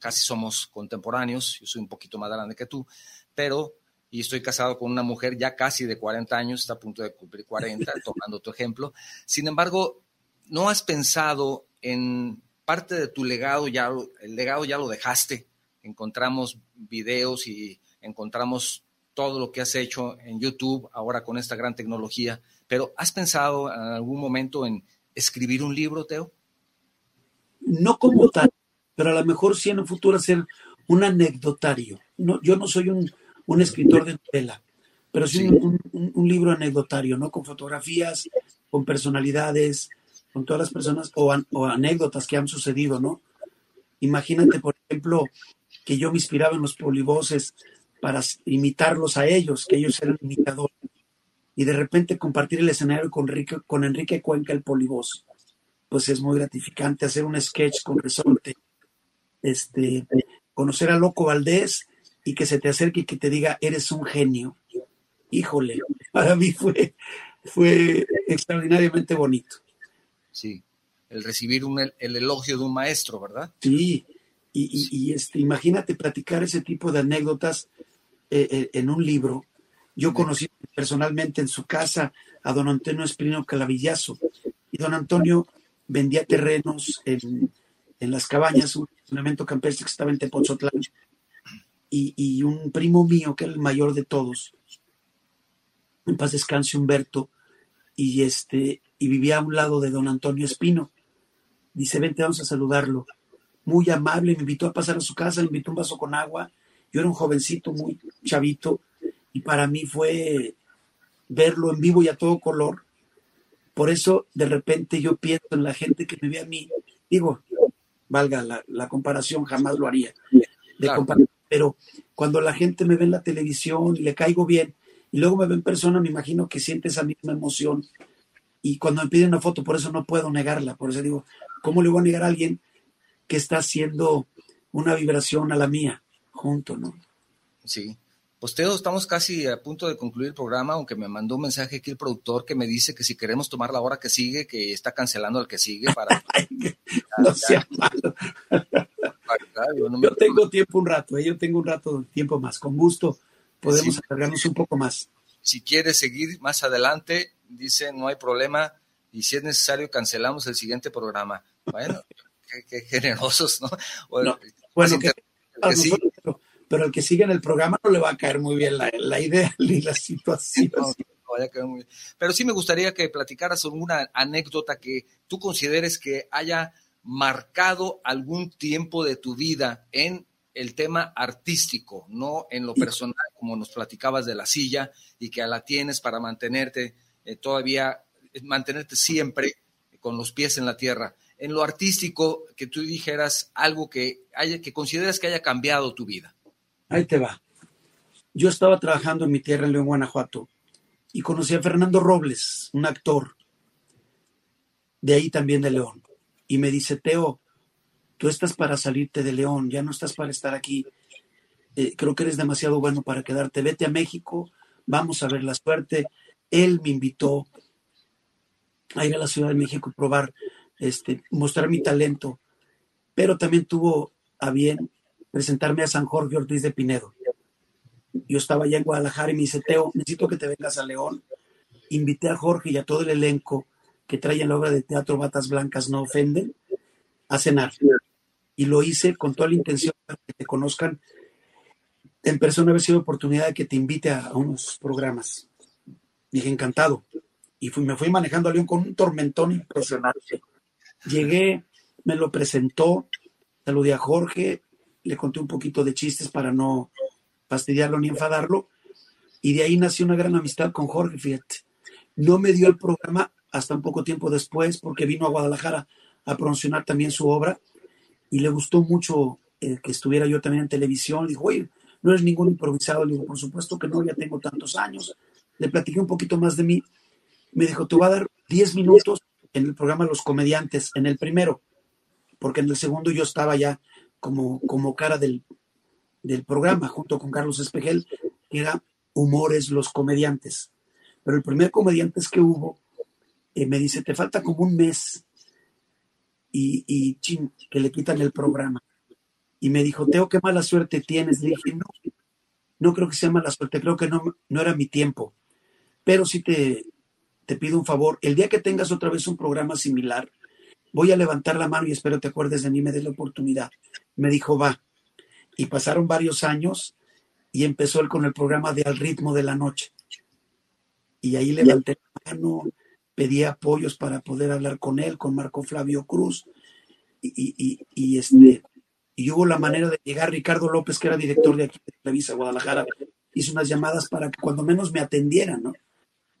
casi somos contemporáneos, yo soy un poquito más grande que tú, pero y estoy casado con una mujer ya casi de 40 años, está a punto de cumplir 40, tomando tu ejemplo. Sin embargo, ¿no has pensado en parte de tu legado? Ya, el legado ya lo dejaste. Encontramos videos y encontramos todo lo que has hecho en YouTube ahora con esta gran tecnología. Pero ¿has pensado en algún momento en escribir un libro, Teo? No como tal, pero a lo mejor sí en el futuro hacer un anecdotario. No, yo no soy un, escritor de novela, pero sí, Un, libro anecdotario, ¿no? Con fotografías, con personalidades, con todas las personas o, o, anécdotas que han sucedido, ¿no? Imagínate, por ejemplo, que yo me inspiraba en los polivoces para imitarlos a ellos, que ellos eran imitadores, y de repente compartir el escenario con Enrique, con Enrique Cuenca, el polivoz, pues es muy gratificante hacer un sketch con resorte este, conocer a Loco Valdés y que se te acerque y que te diga, eres un genio. Híjole, para mí fue, fue extraordinariamente bonito. Sí, el recibir un, el elogio de un maestro, ¿verdad? Sí, y, este, imagínate platicar ese tipo de anécdotas eh, eh, en un libro. Yo conocí personalmente en su casa a don Antonio Espirino Calavillazo y don Antonio vendía terrenos en, en las cabañas, un estacionamiento campestre que estaba en Tepozotlán, y, y un primo mío, que era el mayor de todos, en paz descanse Humberto, y este, y vivía a un lado de don Antonio Espino. Dice, vente, vamos a saludarlo. Muy amable, me invitó a pasar a su casa, me invitó un vaso con agua. Yo era un jovencito, muy chavito, y para mí fue verlo en vivo y a todo color. Por eso, de repente, yo pienso en la gente que me ve a mí. Digo, valga la, comparación, jamás lo haría. pero cuando la gente me ve en la televisión y le caigo bien, y luego me ve en persona, me imagino que siente esa misma emoción. Y cuando me piden una foto, por eso no puedo negarla. Por eso digo, ¿cómo le voy a negar a alguien que está haciendo una vibración a la mía junto, no? Sí. Pues Teo, estamos casi a punto de concluir el programa, aunque me mandó un mensaje aquí el productor que me dice que si queremos tomar la hora que sigue, que está cancelando al que sigue para... no sea malo. yo tengo tiempo un rato, ¿eh? yo tengo un rato de tiempo más. Con gusto podemos sí. un poco más. Si quieres seguir más adelante, dice, no hay problema, y si es necesario, cancelamos el siguiente programa. Bueno, qué, generosos, ¿no? Bueno, que, pero al que siga en el programa no le va a caer muy bien la, idea ni la situación. Pero sí me gustaría que platicaras una anécdota que tú consideres que haya marcado algún tiempo de tu vida en el tema artístico, no en lo personal, como nos platicabas de la silla y que la tienes para mantenerte eh, todavía, mantenerte siempre con los pies en la tierra. En lo artístico, que tú dijeras algo que haya, que consideras que haya cambiado tu vida. Ahí te va. Yo estaba trabajando en mi tierra, en León, Guanajuato, y conocí a Fernando Robles, un actor de ahí también de León. Y me dice, Teo, tú estás para salirte de León, ya no estás para estar aquí. Eh, creo que eres demasiado bueno para quedarte. Vete a México, vamos a ver la suerte. Él me invitó a ir a la Ciudad de México y probar, este, mostrar mi talento, pero también tuvo a bien presentarme a San Jorge Ortiz de Pinedo. Yo estaba allá en Guadalajara y me dice, Teo, necesito que te vengas a León. Invité a Jorge y a todo el elenco que trae la obra de teatro Batas Blancas No Ofenden a cenar. Y lo hice con toda la intención de que te conozcan en persona, haber sido oportunidad de que te invite a, unos programas. Dije, encantado. Y fui, me fui manejando a León con un tormentón impresionante. Llegué, me lo presentó, saludé a Jorge, le conté un poquito de chistes para no fastidiarlo ni enfadarlo. Y de ahí nació una gran amistad con Jorge, fíjate. No me dio el programa hasta un poco tiempo después, porque vino a Guadalajara a promocionar también su obra y le gustó mucho eh, que estuviera yo también en televisión. Dijo, oye, no eres ningún improvisado. Le digo, por supuesto que no, ya tengo tantos años. Le platiqué un poquito más de mí. Me dijo, te voy a dar 10 minutos en el programa Los Comediantes, en el primero, porque en el segundo yo estaba ya como, como cara del, del programa, junto con Carlos Espejel, que era Humores Los Comediantes. Pero el primer comediantes que hubo eh, me dice, te falta como un mes y, y chin, que le quitan el programa. Y me dijo, Teo, qué mala suerte tienes. Le dije, no, no creo que sea mala suerte, creo que no, no era mi tiempo. Pero sí te, te pido un favor, el día que tengas otra vez un programa similar, voy a levantar la mano y espero te acuerdes de mí, me des la oportunidad. Me dijo, va. Y pasaron varios años y empezó él con el programa de Al ritmo de la noche. Y ahí levanté la mano, pedí apoyos para poder hablar con él, con Marco Flavio Cruz. Y, y, y, este, y hubo la manera de llegar Ricardo López, que era director de aquí de Televisa Guadalajara, hizo unas llamadas para que cuando menos me atendieran, ¿no?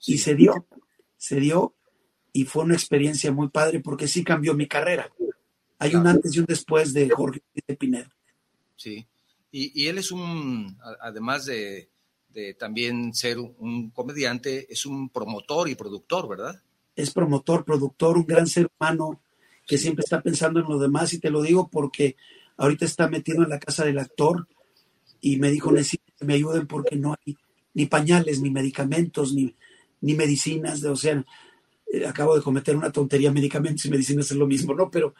Y se dio, se dio y fue una experiencia muy padre porque sí cambió mi carrera. Hay un antes y un después de Jorge de Pinedo. Sí, y, y él es un, además de, de también ser un comediante, es un promotor y productor, ¿verdad? Es promotor, productor, un gran ser humano que siempre está pensando en lo demás y te lo digo porque ahorita está metido en la casa del actor y me dijo, necesito que me ayuden porque no hay ni pañales, ni medicamentos, ni, ni medicinas, de, o sea, eh, acabo de cometer una tontería, medicamentos y medicinas es lo mismo, ¿no? Pero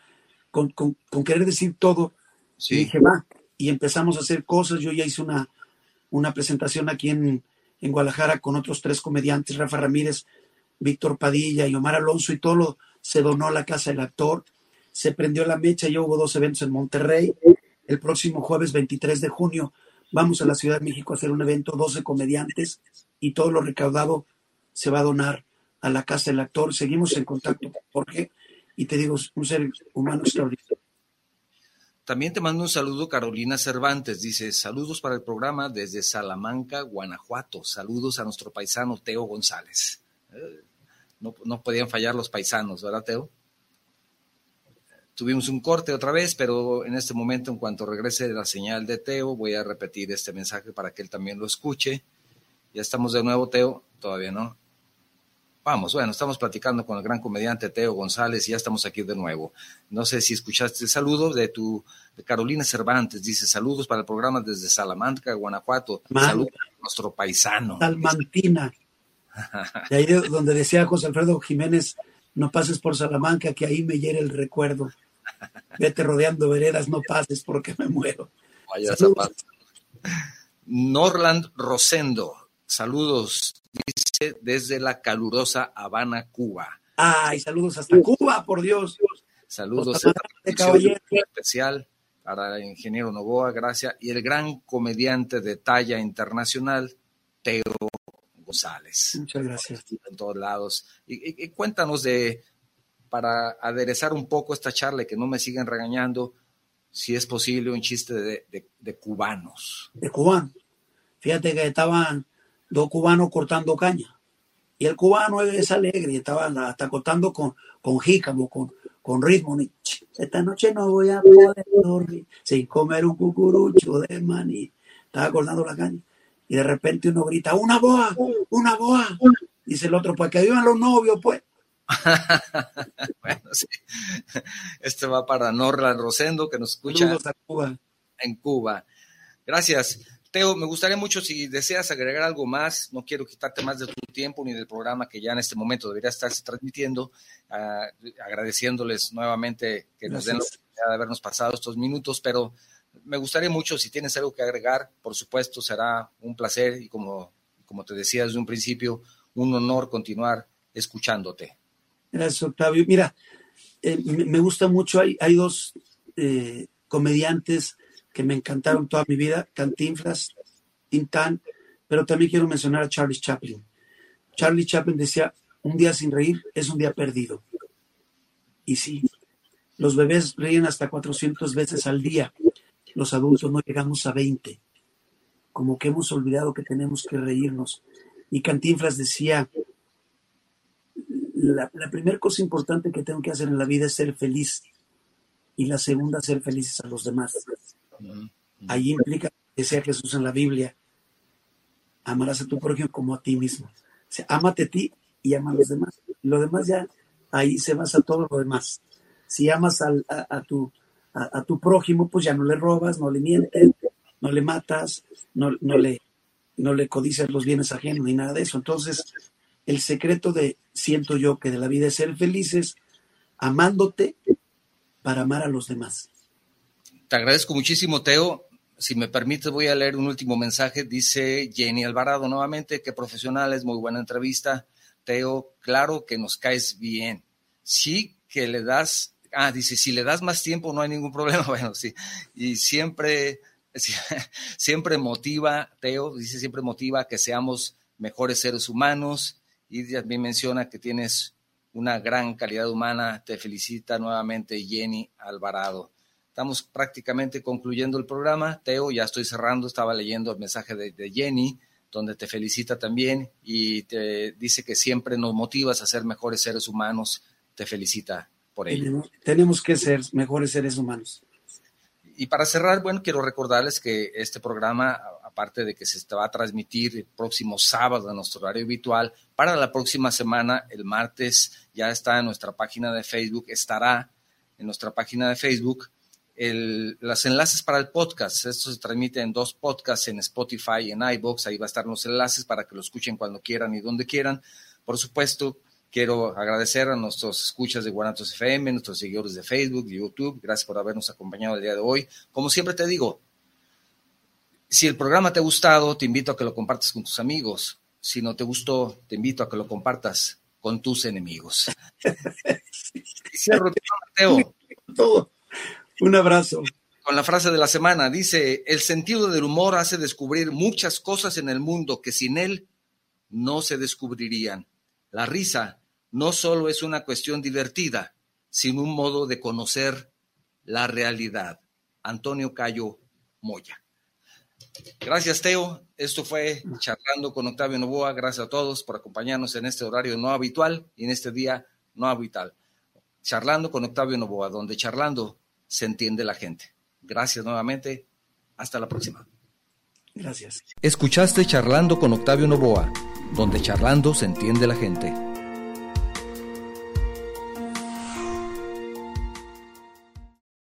con, con, con querer decir todo, sí. dije, va, y empezamos a hacer cosas, yo ya hice una, una presentación aquí en, en Guadalajara con otros tres comediantes, Rafa Ramírez, Víctor Padilla y Omar Alonso, y todo lo se donó a la casa del actor, se prendió la mecha, ya hubo dos eventos en Monterrey, el próximo jueves 23 de junio vamos a la Ciudad de México a hacer un evento, 12 comediantes, y todo lo recaudado se va a donar a la casa del actor. Seguimos en contacto con Jorge y te digo, un ser humano extraordinario. También te mando un saludo Carolina Cervantes. Dice, saludos para el programa desde Salamanca, Guanajuato. Saludos a nuestro paisano Teo González. Eh, no, no podían fallar los paisanos, ¿verdad, Teo? Tuvimos un corte otra vez, pero en este momento, en cuanto regrese la señal de Teo, voy a repetir este mensaje para que él también lo escuche. Ya estamos de nuevo, Teo. Todavía no. Vamos, bueno, estamos platicando con el gran comediante Teo González y ya estamos aquí de nuevo. No sé si escuchaste el saludo de tu de Carolina Cervantes, dice saludos para el programa desde Salamanca, Guanajuato. Saludos a nuestro paisano. Salmantina. De ahí donde decía José Alfredo Jiménez, no pases por Salamanca, que ahí me hiere el recuerdo. Vete rodeando veredas, no pases porque me muero. Vaya. Norland Rosendo, saludos, dice desde la calurosa Habana, Cuba. Ay, saludos hasta Cuba, por Dios. Saludos a especial para el ingeniero Novoa, gracias, y el gran comediante de talla internacional, Teo González. Muchas gracias. En todos lados. Y, y, y, cuéntanos de, para aderezar un poco esta charla y que no me sigan regañando, si es posible, un chiste de, de, de cubanos. De cubanos. Fíjate que estaban dos cubanos cortando caña. Y el cubano es alegre, estaba hasta cortando con, con jícamo, con, con ritmo. Esta noche no voy a poder dormir sin comer un cucurucho de maní. Estaba cortando la caña. Y de repente uno grita, una boa, una boa. Dice el otro, pues que vivan los novios, pues. bueno, sí. Este va para Norla Rosendo, que nos escucha Cuba. en Cuba. Gracias. Teo, me gustaría mucho si deseas agregar algo más, no quiero quitarte más de tu tiempo ni del programa que ya en este momento debería estarse transmitiendo, uh, agradeciéndoles nuevamente que Gracias. nos den la oportunidad de habernos pasado estos minutos, pero me gustaría mucho si tienes algo que agregar, por supuesto será un placer y como, como te decía desde un principio, un honor continuar escuchándote. Gracias, Octavio. Mira, eh, me gusta mucho, hay, hay dos eh, comediantes que me encantaron toda mi vida, Cantinflas, Tintán, pero también quiero mencionar a Charlie Chaplin. Charlie Chaplin decía, un día sin reír es un día perdido. Y sí, los bebés ríen hasta 400 veces al día, los adultos no llegamos a 20. como que hemos olvidado que tenemos que reírnos. Y Cantinflas decía, la, la primera cosa importante que tengo que hacer en la vida es ser feliz y la segunda, ser felices a los demás. Ahí implica, decía Jesús en la Biblia, amarás a tu prójimo como a ti mismo. O sea, a ti y ama a los demás. Lo demás ya, ahí se basa todo lo demás. Si amas a, tu, a, tu prójimo, pues ya no le robas, no le mientes, no le matas, no, no, le, no le los bienes ajenos ni nada de eso. Entonces, el secreto de, siento yo, que de la vida es ser felices, amándote para amar a los demás. Te agradezco muchísimo, Teo. Si me permites, voy a leer un último mensaje. Dice Jenny Alvarado nuevamente, que profesional, es muy buena entrevista. Teo, claro que nos caes bien. Sí que le das, ah, dice, si le das más tiempo no hay ningún problema. Bueno, sí. Y siempre, siempre motiva, Teo, dice, siempre motiva que seamos mejores seres humanos. Y también menciona que tienes una gran calidad humana. Te felicita nuevamente Jenny Alvarado. Estamos prácticamente concluyendo el programa. Teo, ya estoy cerrando, estaba leyendo el mensaje de, Jenny, donde te felicita también y te dice que siempre nos motivas a ser mejores seres humanos. Te felicita por ello. Tenemos, que ser mejores seres humanos. Y para cerrar, bueno, quiero recordarles que este programa, aparte de que se va a transmitir el próximo sábado en nuestro horario habitual, para la próxima semana, el martes, ya está en nuestra página de Facebook, estará en nuestra página de Facebook el, los enlaces para el podcast. Esto se transmite en dos podcasts, en Spotify y en iBox. Ahí va a estar los enlaces para que lo escuchen cuando quieran y donde quieran. Por supuesto, quiero agradecer a nuestros escuchas de Guanatos FM, nuestros seguidores de Facebook, de YouTube. Gracias por habernos acompañado el día de hoy. Como siempre te digo, si el programa te ha gustado, te invito a que lo compartas con tus amigos. Si no te gustó, te invito a que lo compartas con tus enemigos. Cierro, Mateo. Todo. Un abrazo. Con la frase de la semana, dice, el sentido del humor hace descubrir muchas cosas en el mundo que sin él no se descubrirían. La risa no solo es una cuestión divertida, sino un modo de conocer la realidad. Antonio Cayo Moya. Gracias, Teo. Esto fue Charlando con Octavio Novoa. Gracias a todos por acompañarnos en este horario no habitual y en este día no habitual. Charlando con Octavio Novoa, donde charlando se entiende la gente. Gracias nuevamente. Hasta la próxima. Gracias. Escuchaste Charlando con Octavio Novoa, donde charlando se entiende la gente.